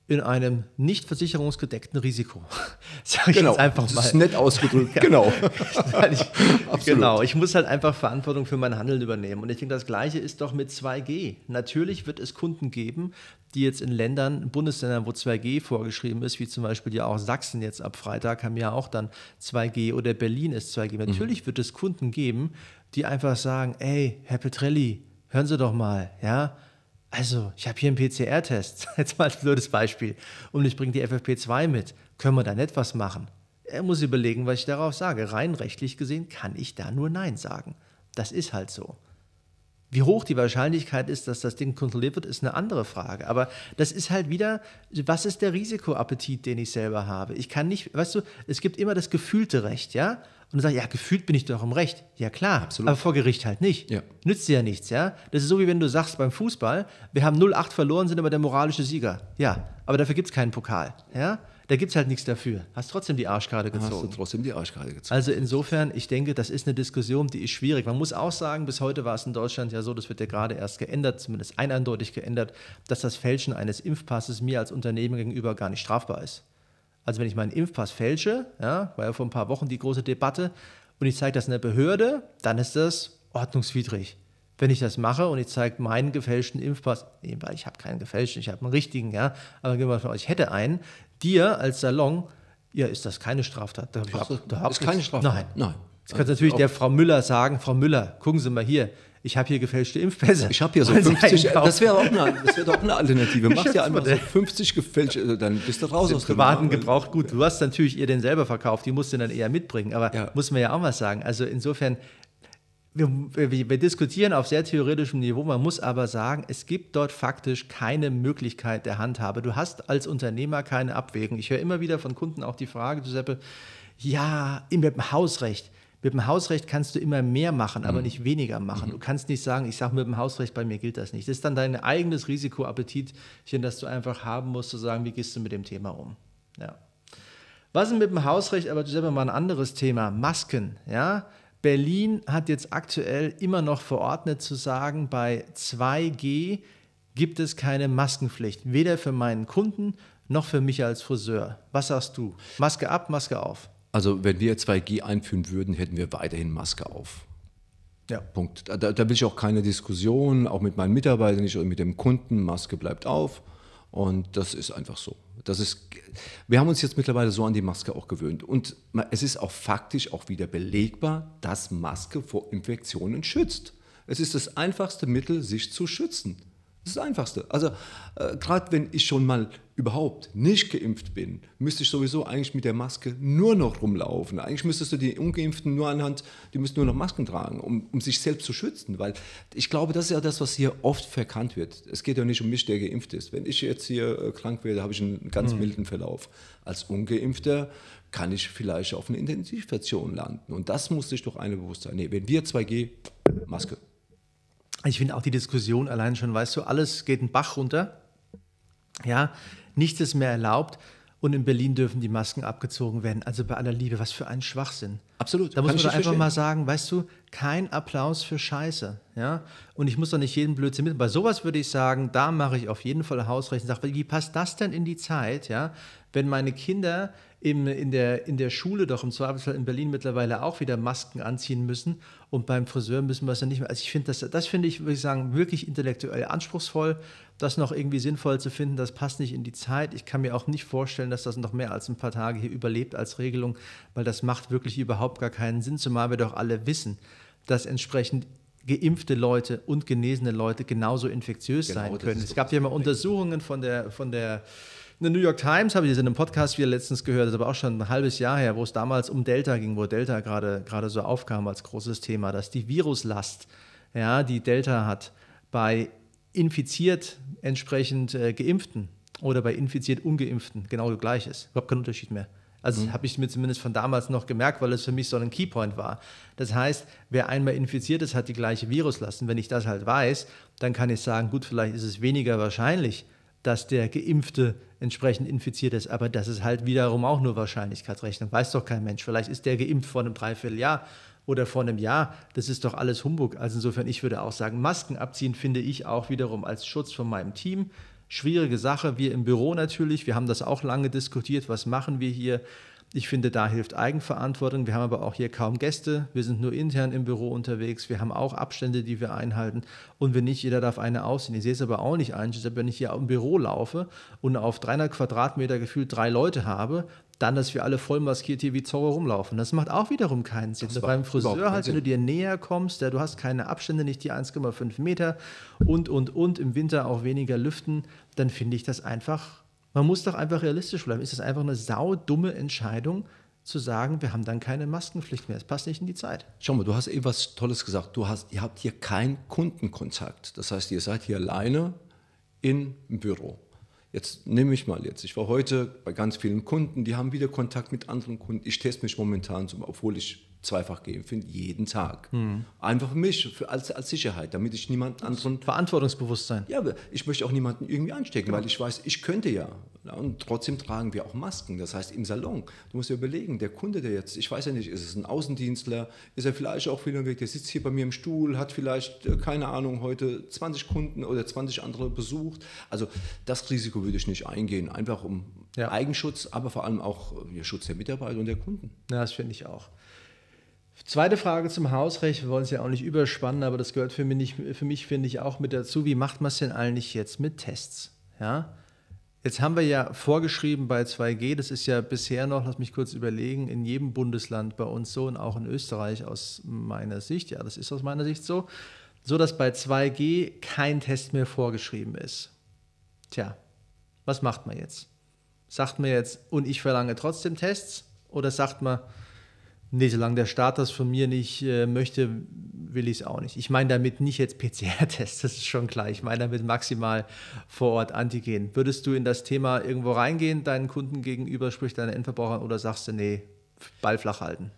in einem nicht versicherungsgedeckten Risiko. Sag ich genau, jetzt einfach mal. Das ist nett ausgedrückt. genau. ich, genau. Ich muss halt einfach Verantwortung für mein Handeln übernehmen. Und ich denke, das Gleiche ist doch mit 2G. Natürlich wird es Kunden geben, die jetzt in Ländern, Bundesländern, wo 2G vorgeschrieben ist, wie zum Beispiel ja auch Sachsen jetzt ab Freitag haben ja auch dann 2G oder Berlin ist 2G. Mhm. Natürlich mhm. wird es Kunden geben, die einfach sagen, ey, Herr Petrelli, hören Sie doch mal, ja, also, ich habe hier einen PCR-Test, jetzt mal ein blödes Beispiel, und ich bringe die FFP2 mit. Können wir da nicht was machen? Er muss überlegen, was ich darauf sage. Rein rechtlich gesehen kann ich da nur Nein sagen. Das ist halt so. Wie hoch die Wahrscheinlichkeit ist, dass das Ding kontrolliert wird, ist eine andere Frage. Aber das ist halt wieder, was ist der Risikoappetit, den ich selber habe? Ich kann nicht, weißt du, es gibt immer das gefühlte Recht, ja? Und du sagst, ja, gefühlt bin ich doch im Recht. Ja, klar, Absolut. aber vor Gericht halt nicht. Ja. Nützt dir ja nichts, ja? Das ist so, wie wenn du sagst beim Fußball, wir haben 0-8 verloren, sind aber der moralische Sieger. Ja, aber dafür gibt es keinen Pokal, ja? Da gibt es halt nichts dafür. Hast trotzdem die Arschkarte gezogen. Hast du trotzdem die Arschkarte gezogen. Also insofern, ich denke, das ist eine Diskussion, die ist schwierig. Man muss auch sagen, bis heute war es in Deutschland ja so, das wird ja gerade erst geändert, zumindest eindeutig geändert, dass das Fälschen eines Impfpasses mir als Unternehmen gegenüber gar nicht strafbar ist. Also wenn ich meinen Impfpass fälsche, ja, war ja vor ein paar Wochen die große Debatte, und ich zeige das in der Behörde, dann ist das ordnungswidrig. Wenn ich das mache und ich zeige meinen gefälschten Impfpass, nee, weil ich habe keinen gefälschten, ich habe einen richtigen, ja, aber gehen wir von euch, ich hätte einen, dir als Salon, ja, ist das keine Straftat. Da, Ach, da ist keine Straftat? Nein. Nein. Jetzt kannst du natürlich der Frau Müller sagen, Frau Müller, gucken Sie mal hier, ich habe hier gefälschte Impfpässe. Ich habe hier so 50, das wäre auch eine, wär doch eine Alternative. Mach dir einfach so 50 gefälschte, äh, dann bist du raus aus dem privaten Gebrauch. Gut, du hast natürlich ihr den selber verkauft, die musst du dann eher mitbringen, aber ja. muss man ja auch mal sagen. Also insofern, wir, wir, wir, diskutieren auf sehr theoretischem Niveau, man muss aber sagen, es gibt dort faktisch keine Möglichkeit der Handhabe. Du hast als Unternehmer keine Abwägung. Ich höre immer wieder von Kunden auch die Frage, Giuseppe, ja, mit dem Hausrecht mit dem Hausrecht kannst du immer mehr machen, aber mhm. nicht weniger machen. Mhm. Du kannst nicht sagen, ich sage mit dem Hausrecht, bei mir gilt das nicht. Das ist dann dein eigenes Risikoappetitchen, das du einfach haben musst, zu sagen, wie gehst du mit dem Thema um. Ja. Was ist mit dem Hausrecht? Aber du selber mal ein anderes Thema. Masken. Ja? Berlin hat jetzt aktuell immer noch verordnet zu sagen, bei 2G gibt es keine Maskenpflicht. Weder für meinen Kunden noch für mich als Friseur. Was sagst du? Maske ab, Maske auf. Also wenn wir 2G einführen würden, hätten wir weiterhin Maske auf. Ja. Punkt. Da, da, will ich auch keine Diskussion, auch mit meinen Mitarbeitern nicht oder mit dem Kunden. Maske bleibt auf. Und das ist einfach so. Das ist, wir haben uns jetzt mittlerweile so an die Maske auch gewöhnt. Und es ist auch faktisch auch wieder belegbar, dass Maske vor Infektionen schützt. Es ist das einfachste Mittel, sich zu schützen. Das ist das Einfachste. Also äh, gerade wenn ich schon mal überhaupt nicht geimpft bin, müsste ich sowieso eigentlich mit der Maske nur noch rumlaufen. Eigentlich müsstest du die Ungeimpften nur anhand, die müssten nur noch Masken tragen, um, um sich selbst zu schützen. Weil ich glaube, das ist ja das, was hier oft verkannt wird. Es geht ja nicht um mich, der geimpft ist. Wenn ich jetzt hier äh, krank werde, habe ich einen ganz mhm. milden Verlauf. Als Ungeimpfter kann ich vielleicht auf einer Intensivstation landen. Und das muss sich doch eine bewusst sein. Nee, wenn wir 2G, Maske. Ich finde auch die Diskussion allein schon, weißt du, alles geht einen Bach runter. Ja, nichts ist mehr erlaubt. Und in Berlin dürfen die Masken abgezogen werden. Also bei aller Liebe, was für ein Schwachsinn. Absolut. Da muss man doch einfach mal sagen, weißt du, kein Applaus für Scheiße. Ja? Und ich muss doch nicht jeden Blödsinn mit. Bei sowas würde ich sagen, da mache ich auf jeden Fall Hausrecht und sage, wie passt das denn in die Zeit, ja? wenn meine Kinder im, in, der, in der Schule doch im Zweifelsfall in Berlin mittlerweile auch wieder Masken anziehen müssen und beim Friseur müssen wir es ja nicht mehr. Also ich finde das, das finde ich, würde ich sagen, wirklich intellektuell anspruchsvoll, das noch irgendwie sinnvoll zu finden, das passt nicht in die Zeit. Ich kann mir auch nicht vorstellen, dass das noch mehr als ein paar Tage hier überlebt als Regelung, weil das macht wirklich überhaupt gar keinen Sinn, zumal wir doch alle wissen, dass entsprechend geimpfte Leute und genesene Leute genauso infektiös genau, sein können. Es gab ja mal Untersuchungen von der, von der in der New York Times habe ich das in einem Podcast wieder letztens gehört, das ist aber auch schon ein halbes Jahr her, wo es damals um Delta ging, wo Delta gerade, gerade so aufkam als großes Thema, dass die Viruslast, ja, die Delta hat, bei infiziert entsprechend äh, Geimpften oder bei infiziert Ungeimpften genau gleich ist. Überhaupt kein Unterschied mehr. Also mhm. habe ich mir zumindest von damals noch gemerkt, weil es für mich so ein Keypoint war. Das heißt, wer einmal infiziert ist, hat die gleiche Viruslast. Und wenn ich das halt weiß, dann kann ich sagen, gut, vielleicht ist es weniger wahrscheinlich, dass der Geimpfte entsprechend infiziert ist. Aber das ist halt wiederum auch nur Wahrscheinlichkeitsrechnung. Weiß doch kein Mensch. Vielleicht ist der geimpft vor einem Dreivierteljahr oder vor einem Jahr. Das ist doch alles Humbug. Also insofern, ich würde auch sagen, Masken abziehen finde ich auch wiederum als Schutz von meinem Team. Schwierige Sache. Wir im Büro natürlich. Wir haben das auch lange diskutiert. Was machen wir hier? Ich finde, da hilft Eigenverantwortung. Wir haben aber auch hier kaum Gäste. Wir sind nur intern im Büro unterwegs. Wir haben auch Abstände, die wir einhalten. Und wenn nicht, jeder darf eine aussehen. Ich sehe es aber auch nicht ein, wenn ich hier im Büro laufe und auf 300 Quadratmeter gefühlt drei Leute habe, dann, dass wir alle voll maskiert hier wie Zorro rumlaufen. Das macht auch wiederum keinen Sinn. Beim Friseur halt, wenn du dir näher kommst, ja, du hast keine Abstände, nicht die 1,5 Meter und, und, und, im Winter auch weniger lüften, dann finde ich das einfach man muss doch einfach realistisch bleiben. Ist es einfach eine saudumme Entscheidung, zu sagen, wir haben dann keine Maskenpflicht mehr. Es passt nicht in die Zeit. Schau mal, du hast eben was Tolles gesagt. Du hast, ihr habt hier keinen Kundenkontakt. Das heißt, ihr seid hier alleine im Büro. Jetzt nehme ich mal jetzt. Ich war heute bei ganz vielen Kunden, die haben wieder Kontakt mit anderen Kunden. Ich teste mich momentan, obwohl ich zweifach geimpft bin, jeden Tag. Mhm. Einfach für mich, für, als, als Sicherheit, damit ich niemand anderen. Verantwortungsbewusstsein. Ja, ich möchte auch niemanden irgendwie anstecken, genau. weil ich weiß, ich könnte ja. Und trotzdem tragen wir auch Masken. Das heißt, im Salon, du musst dir überlegen, der Kunde, der jetzt, ich weiß ja nicht, ist es ein Außendienstler, ist er vielleicht auch viel Weg, der sitzt hier bei mir im Stuhl, hat vielleicht, äh, keine Ahnung, heute 20 Kunden oder 20 andere besucht. Also das Risiko würde ich nicht eingehen, einfach um ja. Eigenschutz, aber vor allem auch ja, Schutz der Mitarbeiter und der Kunden. Ja, das finde ich auch. Zweite Frage zum Hausrecht. Wir wollen es ja auch nicht überspannen, aber das gehört für mich, für mich finde ich, auch mit dazu. Wie macht man es denn eigentlich jetzt mit Tests? Ja? Jetzt haben wir ja vorgeschrieben bei 2G, das ist ja bisher noch, lass mich kurz überlegen, in jedem Bundesland bei uns so und auch in Österreich aus meiner Sicht, ja, das ist aus meiner Sicht so, so dass bei 2G kein Test mehr vorgeschrieben ist. Tja, was macht man jetzt? Sagt man jetzt, und ich verlange trotzdem Tests? Oder sagt man, Nee, solange der Staat das von mir nicht äh, möchte, will ich es auch nicht. Ich meine damit nicht jetzt PCR-Tests, das ist schon klar. Ich meine damit maximal vor Ort Antigen. Würdest du in das Thema irgendwo reingehen, deinen Kunden gegenüber, sprich deinen Endverbrauchern, oder sagst du, nee, Ball flach halten?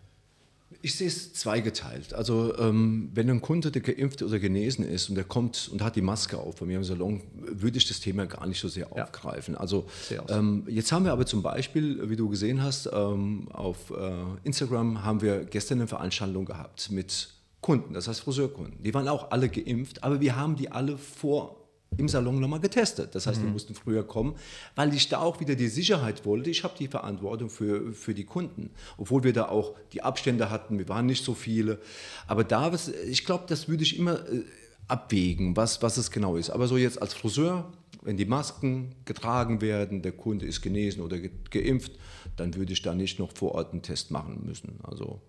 Ich sehe es zweigeteilt. Also ähm, wenn ein Kunde, der geimpft oder genesen ist und der kommt und hat die Maske auf bei mir im Salon, würde ich das Thema gar nicht so sehr ja. aufgreifen. Also ähm, jetzt haben wir aber zum Beispiel, wie du gesehen hast, ähm, auf äh, Instagram haben wir gestern eine Veranstaltung gehabt mit Kunden, das heißt Friseurkunden. Die waren auch alle geimpft, aber wir haben die alle vor im Salon nochmal getestet. Das heißt, mhm. wir mussten früher kommen, weil ich da auch wieder die Sicherheit wollte. Ich habe die Verantwortung für, für die Kunden, obwohl wir da auch die Abstände hatten. Wir waren nicht so viele. Aber da, was, ich glaube, das würde ich immer äh, abwägen, was, was es genau ist. Aber so jetzt als Friseur, wenn die Masken getragen werden, der Kunde ist genesen oder geimpft, dann würde ich da nicht noch vor Ort einen Test machen müssen. Also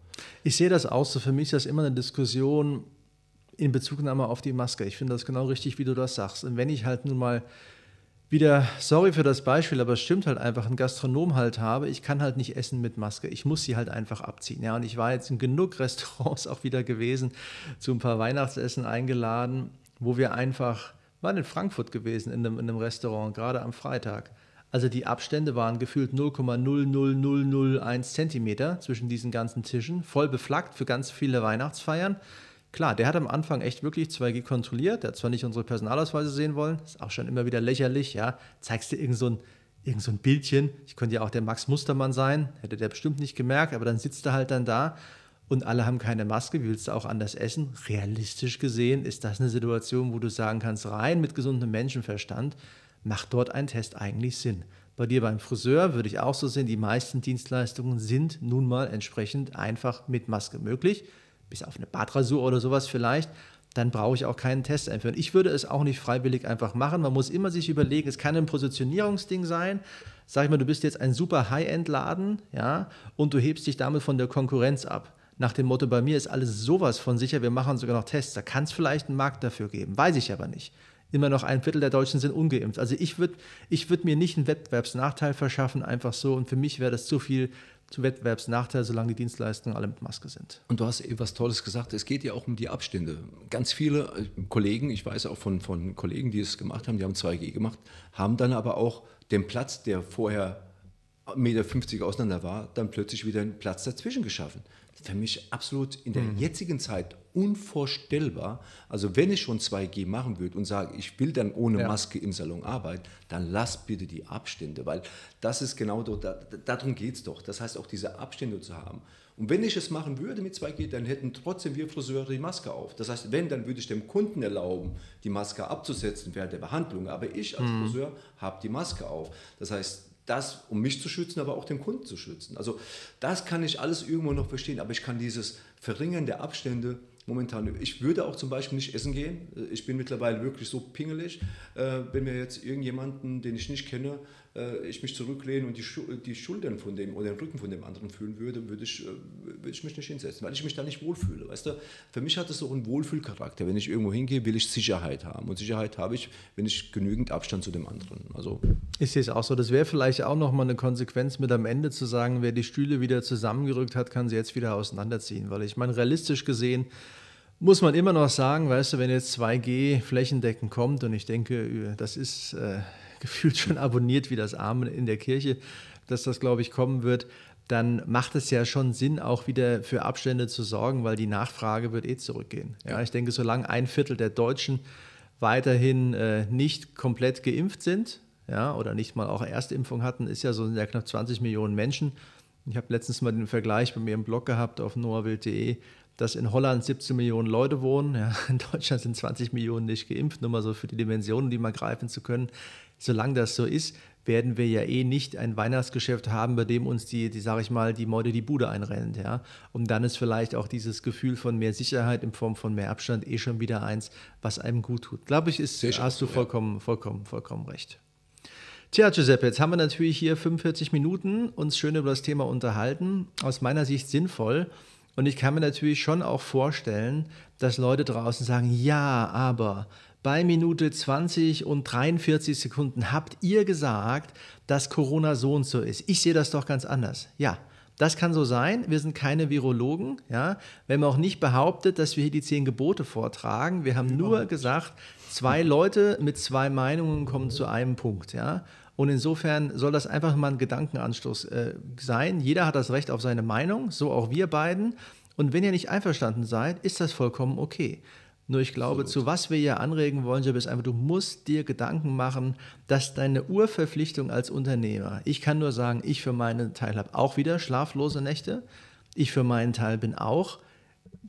ich sehe das auch so. Für mich ist das immer eine Diskussion, in Bezugnahme auf die Maske. Ich finde das genau richtig, wie du das sagst. Und wenn ich halt nun mal wieder, sorry für das Beispiel, aber es stimmt halt einfach, einen Gastronom halt habe, ich kann halt nicht essen mit Maske. Ich muss sie halt einfach abziehen. Ja, und ich war jetzt in genug Restaurants auch wieder gewesen, zu ein paar Weihnachtsessen eingeladen, wo wir einfach, waren in Frankfurt gewesen, in einem, in einem Restaurant, gerade am Freitag. Also die Abstände waren gefühlt 0,00001 Zentimeter zwischen diesen ganzen Tischen, voll beflaggt für ganz viele Weihnachtsfeiern. Klar, der hat am Anfang echt wirklich 2G kontrolliert. Der hat zwar nicht unsere Personalausweise sehen wollen, ist auch schon immer wieder lächerlich, ja. Zeigst du irgend so ein, irgend so ein Bildchen, ich könnte ja auch der Max Mustermann sein, hätte der bestimmt nicht gemerkt, aber dann sitzt er halt dann da und alle haben keine Maske, wie willst du auch anders essen? Realistisch gesehen ist das eine Situation, wo du sagen kannst, rein mit gesundem Menschenverstand, macht dort ein Test eigentlich Sinn. Bei dir beim Friseur würde ich auch so sehen, die meisten Dienstleistungen sind nun mal entsprechend einfach mit Maske möglich bis auf eine Badrasur oder sowas vielleicht, dann brauche ich auch keinen Test einführen. Ich würde es auch nicht freiwillig einfach machen. Man muss immer sich überlegen, es kann ein Positionierungsding sein. Sag ich mal, du bist jetzt ein super High-End-Laden, ja, und du hebst dich damit von der Konkurrenz ab. Nach dem Motto, bei mir ist alles sowas von sicher, wir machen sogar noch Tests. Da kann es vielleicht einen Markt dafür geben, weiß ich aber nicht. Immer noch ein Viertel der Deutschen sind ungeimpft. Also ich würde ich würd mir nicht einen Wettbewerbsnachteil verschaffen, einfach so. Und für mich wäre das zu viel zu Wettbewerbsnachteil, solange die Dienstleistungen alle mit Maske sind. Und du hast eben was Tolles gesagt, es geht ja auch um die Abstände. Ganz viele äh, Kollegen, ich weiß auch von, von Kollegen, die es gemacht haben, die haben 2G gemacht, haben dann aber auch den Platz, der vorher 1,50 Meter auseinander war, dann plötzlich wieder einen Platz dazwischen geschaffen für mich absolut in der mhm. jetzigen Zeit unvorstellbar. Also wenn ich schon 2G machen würde und sage, ich will dann ohne ja. Maske im Salon arbeiten, dann lass bitte die Abstände, weil das ist genau dort, da, darum geht es doch. Das heißt auch diese Abstände zu haben. Und wenn ich es machen würde mit 2G, dann hätten trotzdem wir Friseure die Maske auf. Das heißt, wenn, dann würde ich dem Kunden erlauben, die Maske abzusetzen während der Behandlung. Aber ich als mhm. Friseur habe die Maske auf. Das heißt, das, um mich zu schützen, aber auch den Kunden zu schützen. Also das kann ich alles irgendwo noch verstehen, aber ich kann dieses Verringern der Abstände momentan. Ich würde auch zum Beispiel nicht essen gehen. Ich bin mittlerweile wirklich so pingelig, äh, wenn mir jetzt irgendjemanden, den ich nicht kenne, äh, ich mich zurücklehne und die, die Schultern von dem oder den Rücken von dem anderen fühlen würde, würde ich, äh, würde ich mich nicht hinsetzen, weil ich mich da nicht wohlfühle. Weißt du? Für mich hat es so einen Wohlfühlcharakter. Wenn ich irgendwo hingehe, will ich Sicherheit haben. Und Sicherheit habe ich, wenn ich genügend Abstand zu dem anderen. Also ich sehe es auch so. Das wäre vielleicht auch nochmal eine Konsequenz mit am Ende zu sagen, wer die Stühle wieder zusammengerückt hat, kann sie jetzt wieder auseinanderziehen. Weil ich meine, realistisch gesehen, muss man immer noch sagen, weißt du, wenn jetzt 2G flächendeckend kommt und ich denke, das ist äh, gefühlt schon abonniert wie das Amen in der Kirche, dass das, glaube ich, kommen wird, dann macht es ja schon Sinn, auch wieder für Abstände zu sorgen, weil die Nachfrage wird eh zurückgehen. Ja, ich denke, solange ein Viertel der Deutschen weiterhin äh, nicht komplett geimpft sind, ja, oder nicht mal auch Erstimpfung hatten, ist ja so sind ja knapp 20 Millionen Menschen. Ich habe letztens mal den Vergleich bei mir im Blog gehabt auf noawild.de, dass in Holland 17 Millionen Leute wohnen. Ja, in Deutschland sind 20 Millionen nicht geimpft, nur mal so für die Dimensionen, die mal greifen zu können solange das so ist, werden wir ja eh nicht ein Weihnachtsgeschäft haben, bei dem uns die, die sage ich mal, die Meute die Bude einrennt. Ja? Und dann ist vielleicht auch dieses Gefühl von mehr Sicherheit in Form von mehr Abstand eh schon wieder eins, was einem gut tut. Glaube ich, ist, hast du vollkommen, vollkommen, vollkommen recht. Tja, Giuseppe, jetzt haben wir natürlich hier 45 Minuten uns schön über das Thema unterhalten. Aus meiner Sicht sinnvoll. Und ich kann mir natürlich schon auch vorstellen, dass Leute draußen sagen, ja, aber bei Minute 20 und 43 Sekunden habt ihr gesagt, dass Corona so und so ist. Ich sehe das doch ganz anders. Ja, das kann so sein. Wir sind keine Virologen. Ja. Wir haben auch nicht behauptet, dass wir hier die zehn Gebote vortragen. Wir haben nur gesagt, zwei Leute mit zwei Meinungen kommen zu einem Punkt. Ja. Und insofern soll das einfach mal ein Gedankenanstoß äh, sein. Jeder hat das Recht auf seine Meinung, so auch wir beiden. Und wenn ihr nicht einverstanden seid, ist das vollkommen okay. Nur ich glaube, Absolut. zu was wir hier anregen wollen, ist einfach, du musst dir Gedanken machen, dass deine Urverpflichtung als Unternehmer, ich kann nur sagen, ich für meinen Teil habe auch wieder schlaflose Nächte. Ich für meinen Teil bin auch,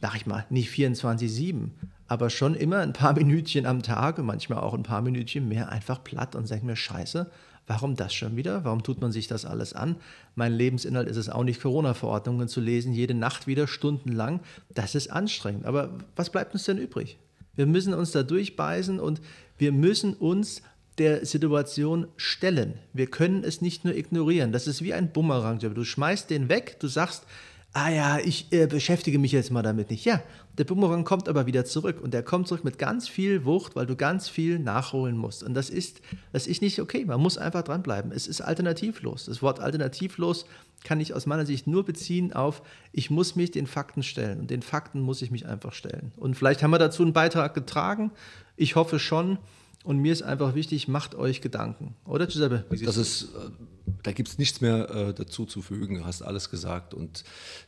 sag ich mal, nicht 24-7, aber schon immer ein paar Minütchen am Tag und manchmal auch ein paar Minütchen mehr einfach platt und sag mir, scheiße, Warum das schon wieder? Warum tut man sich das alles an? Mein Lebensinhalt ist es auch nicht, Corona-Verordnungen zu lesen, jede Nacht wieder stundenlang. Das ist anstrengend. Aber was bleibt uns denn übrig? Wir müssen uns da durchbeißen und wir müssen uns der Situation stellen. Wir können es nicht nur ignorieren. Das ist wie ein Bumerang. Du schmeißt den weg, du sagst, ah ja, ich äh, beschäftige mich jetzt mal damit nicht. Ja, der Bumerang kommt aber wieder zurück und der kommt zurück mit ganz viel Wucht, weil du ganz viel nachholen musst. Und das ist, das ist nicht okay. Man muss einfach dranbleiben. Es ist alternativlos. Das Wort alternativlos kann ich aus meiner Sicht nur beziehen auf, ich muss mich den Fakten stellen. Und den Fakten muss ich mich einfach stellen. Und vielleicht haben wir dazu einen Beitrag getragen. Ich hoffe schon. Und mir ist einfach wichtig, macht euch Gedanken. Oder Giuseppe? Das ist, äh, da gibt es nichts mehr äh, dazu zu fügen. Du hast alles gesagt. Und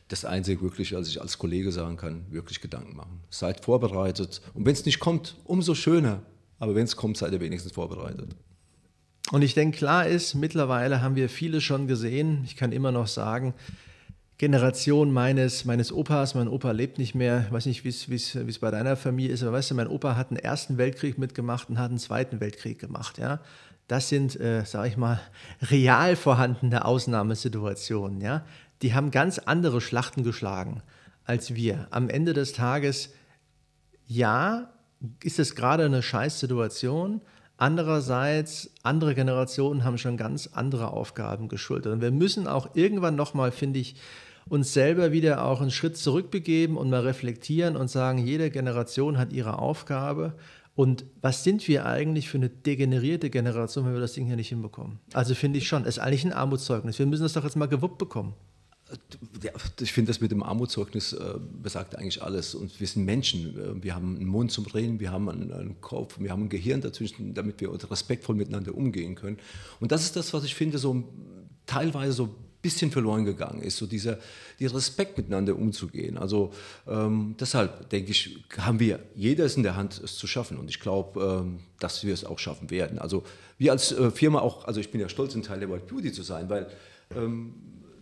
das Einzige wirklich, was ich als Kollege sagen kann, wirklich Gedanken machen. Seid vorbereitet. Und wenn es nicht kommt, umso schöner. Aber wenn es kommt, seid ihr wenigstens vorbereitet. Und ich denke, klar ist, mittlerweile haben wir viele schon gesehen. Ich kann immer noch sagen, Generation meines, meines Opas. Mein Opa lebt nicht mehr. Ich weiß nicht, wie es bei deiner Familie ist, aber weißt du, mein Opa hat einen Ersten Weltkrieg mitgemacht und hat einen Zweiten Weltkrieg gemacht. Ja? Das sind, äh, sage ich mal, real vorhandene Ausnahmesituationen. Ja? Die haben ganz andere Schlachten geschlagen als wir. Am Ende des Tages, ja, ist es gerade eine Scheißsituation. Andererseits, andere Generationen haben schon ganz andere Aufgaben geschultert. Und wir müssen auch irgendwann nochmal, finde ich, uns selber wieder auch einen Schritt zurückbegeben und mal reflektieren und sagen, jede Generation hat ihre Aufgabe. Und was sind wir eigentlich für eine degenerierte Generation, wenn wir das Ding hier nicht hinbekommen? Also finde ich schon, ist eigentlich ein Armutszeugnis. Wir müssen das doch jetzt mal gewuppt bekommen. Ich finde, das mit dem Armutszeugnis äh, besagt eigentlich alles. Und wir sind Menschen. Äh, wir haben einen Mund zum Reden, wir haben einen, einen, Kopf, wir haben ein Gehirn dazwischen, damit wir respektvoll miteinander umgehen können. Und das ist das, was ich finde, so teilweise so bisschen verloren gegangen ist, so dieser, dieser Respekt miteinander umzugehen. Also ähm, deshalb denke ich, haben wir, jeder ist in der Hand, es zu schaffen und ich glaube, ähm, dass wir es auch schaffen werden. Also wir als äh, Firma auch, also ich bin ja stolz, ein Teil der White Beauty zu sein, weil ähm,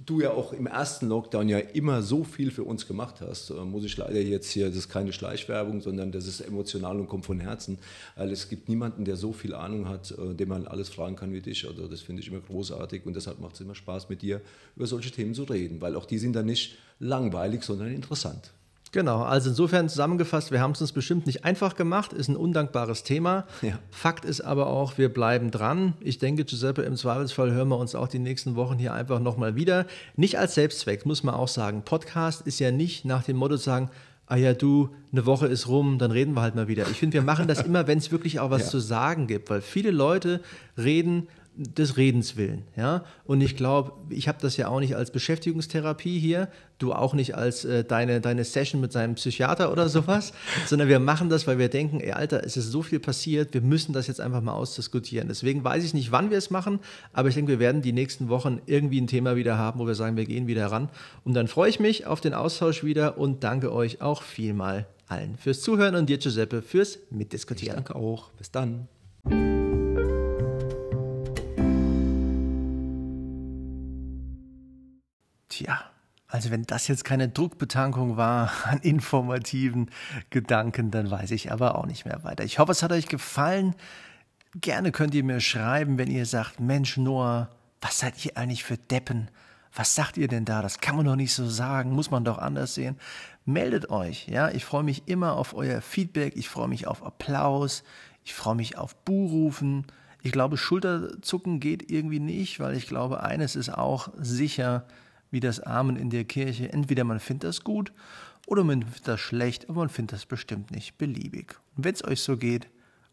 du ja auch im ersten Lockdown ja immer so viel für uns gemacht hast, äh, muss ich leider jetzt hier, das ist keine Schleichwerbung, sondern das ist emotional und kommt von Herzen, weil es gibt niemanden, der so viel Ahnung hat, äh, dem man alles fragen kann wie dich. Also das finde ich immer großartig und deshalb macht es immer Spaß mit dir über solche Themen zu reden, weil auch die sind dann nicht langweilig, sondern interessant. Genau, also insofern zusammengefasst, wir haben es uns bestimmt nicht einfach gemacht, ist ein undankbares Thema. Ja. Fakt ist aber auch, wir bleiben dran. Ich denke, Giuseppe, im Zweifelsfall hören wir uns auch die nächsten Wochen hier einfach nochmal wieder. Nicht als Selbstzweck, muss man auch sagen. Podcast ist ja nicht nach dem Motto zu sagen, ah ja, du, eine Woche ist rum, dann reden wir halt mal wieder. Ich finde, wir machen das immer, wenn es wirklich auch was ja. zu sagen gibt, weil viele Leute reden des Redens willen. Ja? Und ich glaube, ich habe das ja auch nicht als Beschäftigungstherapie hier, du auch nicht als äh, deine, deine Session mit seinem Psychiater oder sowas, sondern wir machen das, weil wir denken, ey Alter, es ist so viel passiert, wir müssen das jetzt einfach mal ausdiskutieren. Deswegen weiß ich nicht, wann wir es machen, aber ich denke, wir werden die nächsten Wochen irgendwie ein Thema wieder haben, wo wir sagen, wir gehen wieder ran. Und dann freue ich mich auf den Austausch wieder und danke euch auch vielmal allen fürs Zuhören und dir, Giuseppe, fürs Mitdiskutieren. Ich danke auch. Bis dann. Tja, also wenn das jetzt keine Druckbetankung war an informativen Gedanken, dann weiß ich aber auch nicht mehr weiter. Ich hoffe, es hat euch gefallen. Gerne könnt ihr mir schreiben, wenn ihr sagt, Mensch, Noah, was seid ihr eigentlich für Deppen? Was sagt ihr denn da? Das kann man doch nicht so sagen, muss man doch anders sehen. Meldet euch, ja. Ich freue mich immer auf euer Feedback, ich freue mich auf Applaus, ich freue mich auf Buhrufen. Ich glaube, Schulterzucken geht irgendwie nicht, weil ich glaube, eines ist auch sicher, wie das Amen in der Kirche. Entweder man findet das gut oder man findet das schlecht, aber man findet das bestimmt nicht beliebig. Und wenn es euch so geht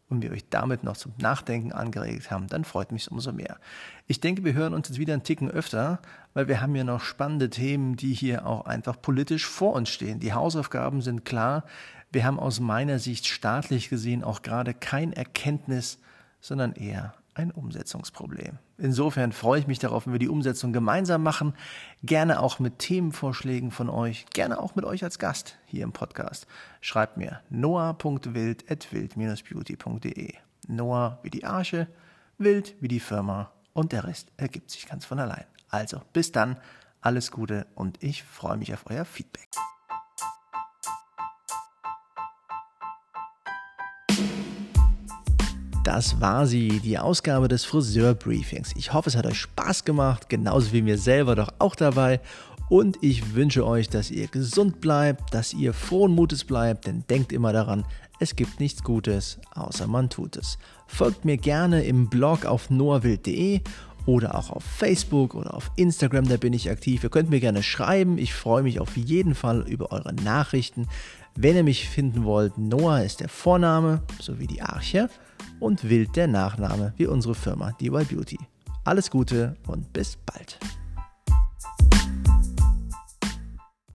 und wir euch damit noch zum Nachdenken angeregt haben, dann freut mich umso mehr. Ich denke, wir hören uns jetzt wieder einen Ticken öfter, weil wir haben ja noch spannende Themen, die hier auch einfach politisch vor uns stehen. Die Hausaufgaben sind klar. Wir haben aus meiner Sicht staatlich gesehen auch gerade kein Erkenntnis, sondern eher ein Umsetzungsproblem. Insofern freue ich mich darauf, wenn wir die Umsetzung gemeinsam machen. Gerne auch mit Themenvorschlägen von euch, gerne auch mit euch als Gast hier im Podcast. Schreibt mir noah.wild.wild-beauty.de. Noah wie die Arche, Wild wie die Firma und der Rest ergibt sich ganz von allein. Also bis dann, alles Gute und ich freue mich auf euer Feedback. das war sie, die Ausgabe des Friseurbriefings. Ich hoffe, es hat euch Spaß gemacht, genauso wie mir selber doch auch dabei. Und ich wünsche euch, dass ihr gesund bleibt, dass ihr frohen Mutes bleibt, denn denkt immer daran, es gibt nichts Gutes, außer man tut es. Folgt mir gerne im Blog auf noahwild.de oder auch auf Facebook oder auf Instagram, da bin ich aktiv. Ihr könnt mir gerne schreiben. Ich freue mich auf jeden Fall über eure Nachrichten. Wenn ihr mich finden wollt, Noah ist der Vorname sowie die Arche und Wild der Nachname wie unsere Firma DY Beauty. Alles Gute und bis bald.